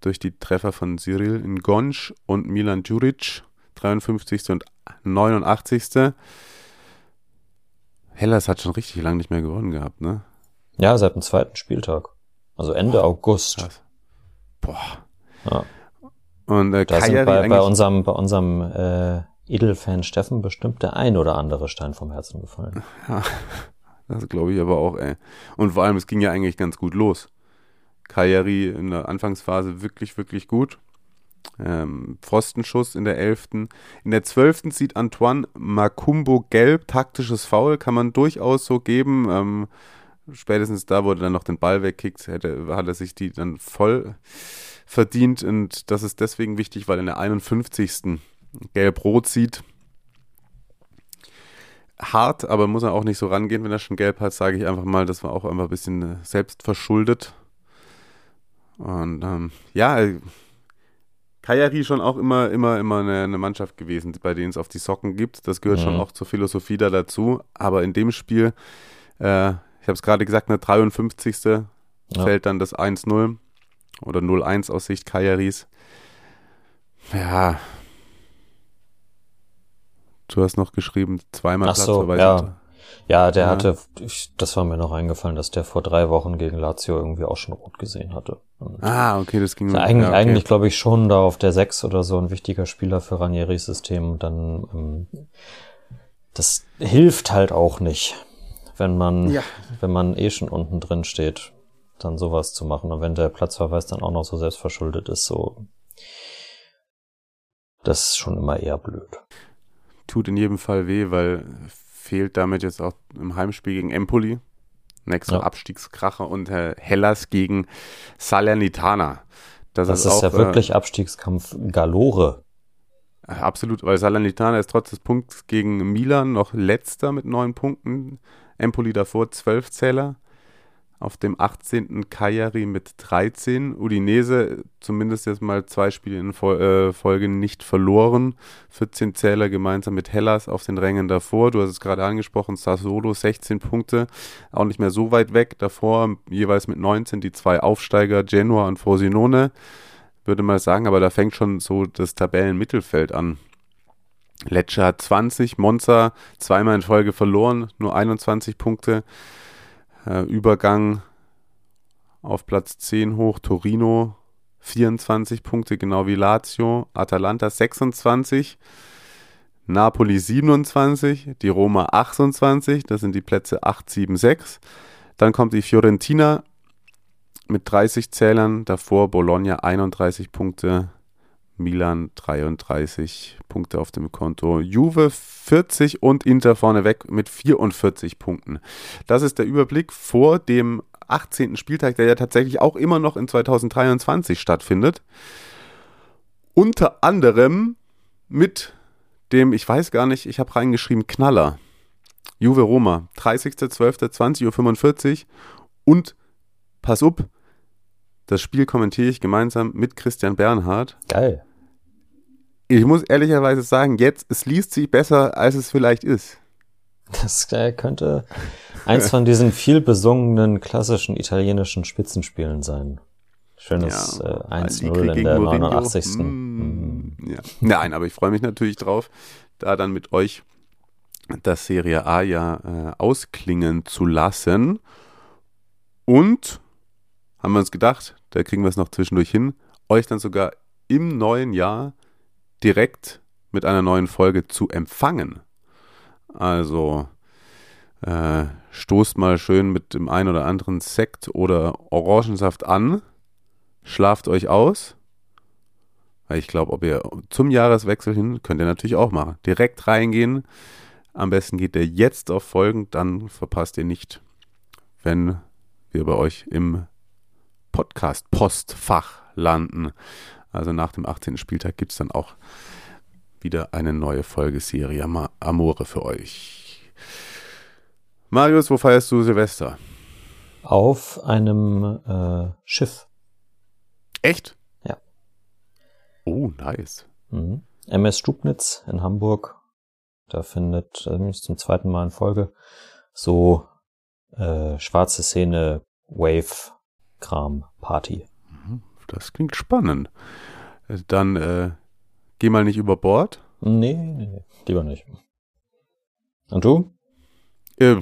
durch die Treffer von Cyril Ngonsch und Milan Djuric, 53. und 89. Hellas hat schon richtig lange nicht mehr gewonnen gehabt, ne? Ja, seit dem zweiten Spieltag. Also Ende August. Krass. Boah. Ja. Und äh, Da sind Cagliari bei, bei unserem, bei unserem äh, Edelfan Steffen bestimmt der ein oder andere Stein vom Herzen gefallen. Das glaube ich aber auch, ey. Und vor allem, es ging ja eigentlich ganz gut los. Cagliari in der Anfangsphase wirklich, wirklich gut. Ähm, Pfostenschuss in der 11. In der 12. sieht Antoine Macumbo gelb, taktisches Foul, kann man durchaus so geben. Ähm, spätestens da, wo er dann noch den Ball wegkickt, hätte, hat er sich die dann voll verdient. Und das ist deswegen wichtig, weil in der 51. gelb-rot sieht. Hart, aber muss er auch nicht so rangehen, wenn er schon gelb hat, sage ich einfach mal, das war auch einfach ein bisschen äh, selbst verschuldet. Und ähm, ja, Kajari schon auch immer, immer, immer eine, eine Mannschaft gewesen, bei denen es auf die Socken gibt. Das gehört schon Mhm. auch zur Philosophie da dazu. Aber in dem Spiel, äh, ich habe es gerade gesagt, eine 53. Ja. fällt dann das 1-0 oder 0-1 aus Sicht Kajaris. Ja. Du hast noch geschrieben, zweimal Ach so, Platzverweis. ja. Ja, der Ja. hatte, ich, das war mir noch eingefallen, dass der vor drei Wochen gegen Lazio irgendwie auch schon rot gesehen hatte. Und Ah, okay, das ging ist eigentlich, ja, okay. eigentlich glaube ich schon da auf der 6 oder so ein wichtiger Spieler für Ranieris System. Dann ähm, das hilft halt auch nicht, wenn man Ja. wenn man eh schon unten drin steht, dann sowas zu machen. Und wenn der Platzverweis dann auch noch so selbstverschuldet ist, so das ist schon immer eher blöd. Tut in jedem Fall weh, weil fehlt damit jetzt auch im Heimspiel gegen Empoli. Nächster Ja. Abstiegskracher und äh, Hellas gegen Salernitana. Das, Das ist, ist auch ja wirklich Abstiegskampf Galore. Äh, absolut, weil Salernitana ist trotz des Punkts gegen Milan noch letzter mit neun Punkten. Empoli davor zwölf Zähler. Auf dem 18. Cagliari mit 13. Udinese zumindest jetzt mal zwei Spiele in äh, Folge nicht verloren. 14 Zähler gemeinsam mit Hellas auf den Rängen davor. Du hast es gerade angesprochen, Sassuolo 16 Punkte. Auch nicht mehr so weit weg. Davor jeweils mit 19 die zwei Aufsteiger Genua und Frosinone. Würde man sagen, aber da fängt schon so das Tabellenmittelfeld an. Lecce hat 20, Monza zweimal in Folge verloren, nur 21 Punkte. Äh, Übergang auf Platz 10 hoch, Torino 24 Punkte, genau wie Lazio. Atalanta 26, Napoli 27, die Roma 28, das sind die Plätze 8, 7, 6. Dann kommt die Fiorentina mit 30 Zählern, davor Bologna 31 Punkte, Milan 33 Punkte auf dem Konto, Juve 40 und Inter vorneweg mit 44 Punkten. Das ist der Überblick vor dem 18. Spieltag, der ja tatsächlich auch immer noch in 2023 stattfindet. Unter anderem mit dem, ich weiß gar nicht, ich habe reingeschrieben, Knaller. Juve Roma, 30.12.20.45 Uhr und pass up, das Spiel kommentiere ich gemeinsam mit Christian Bernhard. Geil. Ich muss ehrlicherweise sagen, jetzt, es liest sich besser, als es vielleicht ist. Das äh, könnte eins von diesen viel besungenen klassischen italienischen Spitzenspielen sein. Schönes Ja, äh, 1-0 Allegri in gegen der Mourinho. 89. Mm, Mhm. ja. Nein, aber ich freue mich natürlich drauf, da dann mit euch das Serie A ja äh, ausklingen zu lassen. Und haben wir uns gedacht, da kriegen wir es noch zwischendurch hin, euch dann sogar im neuen Jahr direkt mit einer neuen Folge zu empfangen. Also äh, stoßt mal schön mit dem ein oder anderen Sekt oder Orangensaft an, schlaft euch aus. Ich glaube, ob ihr zum Jahreswechsel hin, könnt ihr natürlich auch machen. Direkt reingehen. Am besten geht ihr jetzt auf Folgen, dann verpasst ihr nicht, wenn wir bei euch im Podcast-Postfach landen. Also nach dem 18. Spieltag gibt es dann auch wieder eine neue Folge Serie Ama- Amore für euch. Marius, wo feierst du Silvester? Auf einem äh, Schiff. Echt? Ja. Oh, nice. Mhm. MS Stubnitz in Hamburg. Da findet äh, zum zweiten Mal in Folge so äh, schwarze Szene Wave Kram Party. Das klingt spannend. Äh, Dann äh, geh mal nicht über Bord. Nee, nee, nee, lieber nicht. Und du? Äh,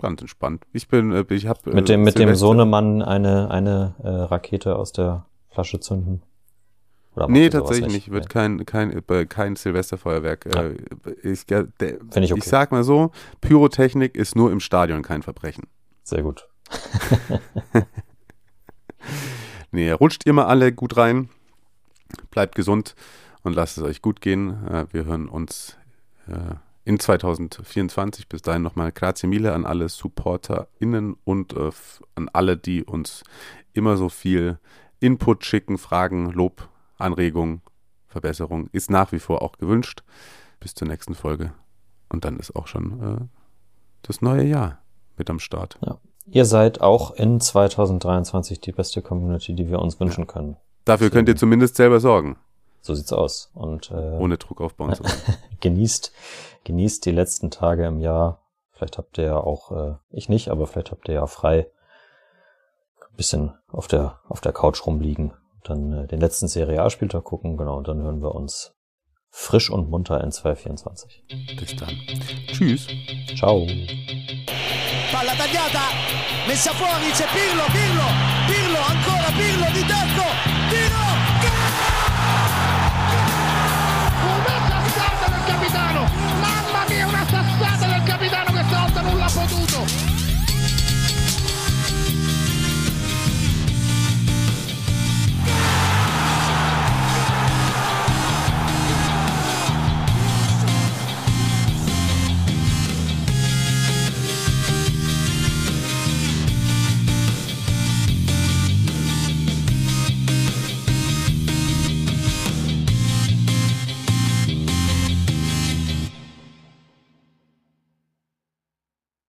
ganz entspannt. Ich bin, äh, ich habe Mit dem, mit dem Sohnemann eine, eine äh, Rakete aus der Flasche zünden? Oder Nee, tatsächlich nicht. Wird kein, kein, äh, kein Silvesterfeuerwerk. Ja. Äh, ich, der, ich okay. ich sag mal so, Pyrotechnik ist nur im Stadion kein Verbrechen. Sehr gut. Nee, rutscht ihr mal alle gut rein, bleibt gesund und lasst es euch gut gehen. Äh, wir hören uns äh, in 2024. Bis dahin nochmal grazie mille an alle SupporterInnen und äh, an alle, die uns immer so viel Input schicken, Fragen, Lob, Anregungen, Verbesserung. Ist nach wie vor auch gewünscht. Bis zur nächsten Folge. Und dann ist auch schon das neue Jahr mit am Start. Ihr seid auch in 2023 die beste Community, die wir uns wünschen können. Dafür könnt ihr zumindest selber sorgen, So sieht's aus. Und äh, ohne Druck aufbauen zu wollen. genießt, genießt die letzten Tage im Jahr. Vielleicht habt ihr ja auch, äh, ich nicht, aber vielleicht habt ihr ja frei ein bisschen auf der, auf der Couch rumliegen. Dann äh, den letzten Serie A-Spieltag gucken, genau, und dann hören wir uns frisch und munter in 2024. Bis dann. Tschüss. Ciao. palla tagliata, messa fuori, c'è Pirlo, Pirlo, Pirlo, ancora Pirlo di testa.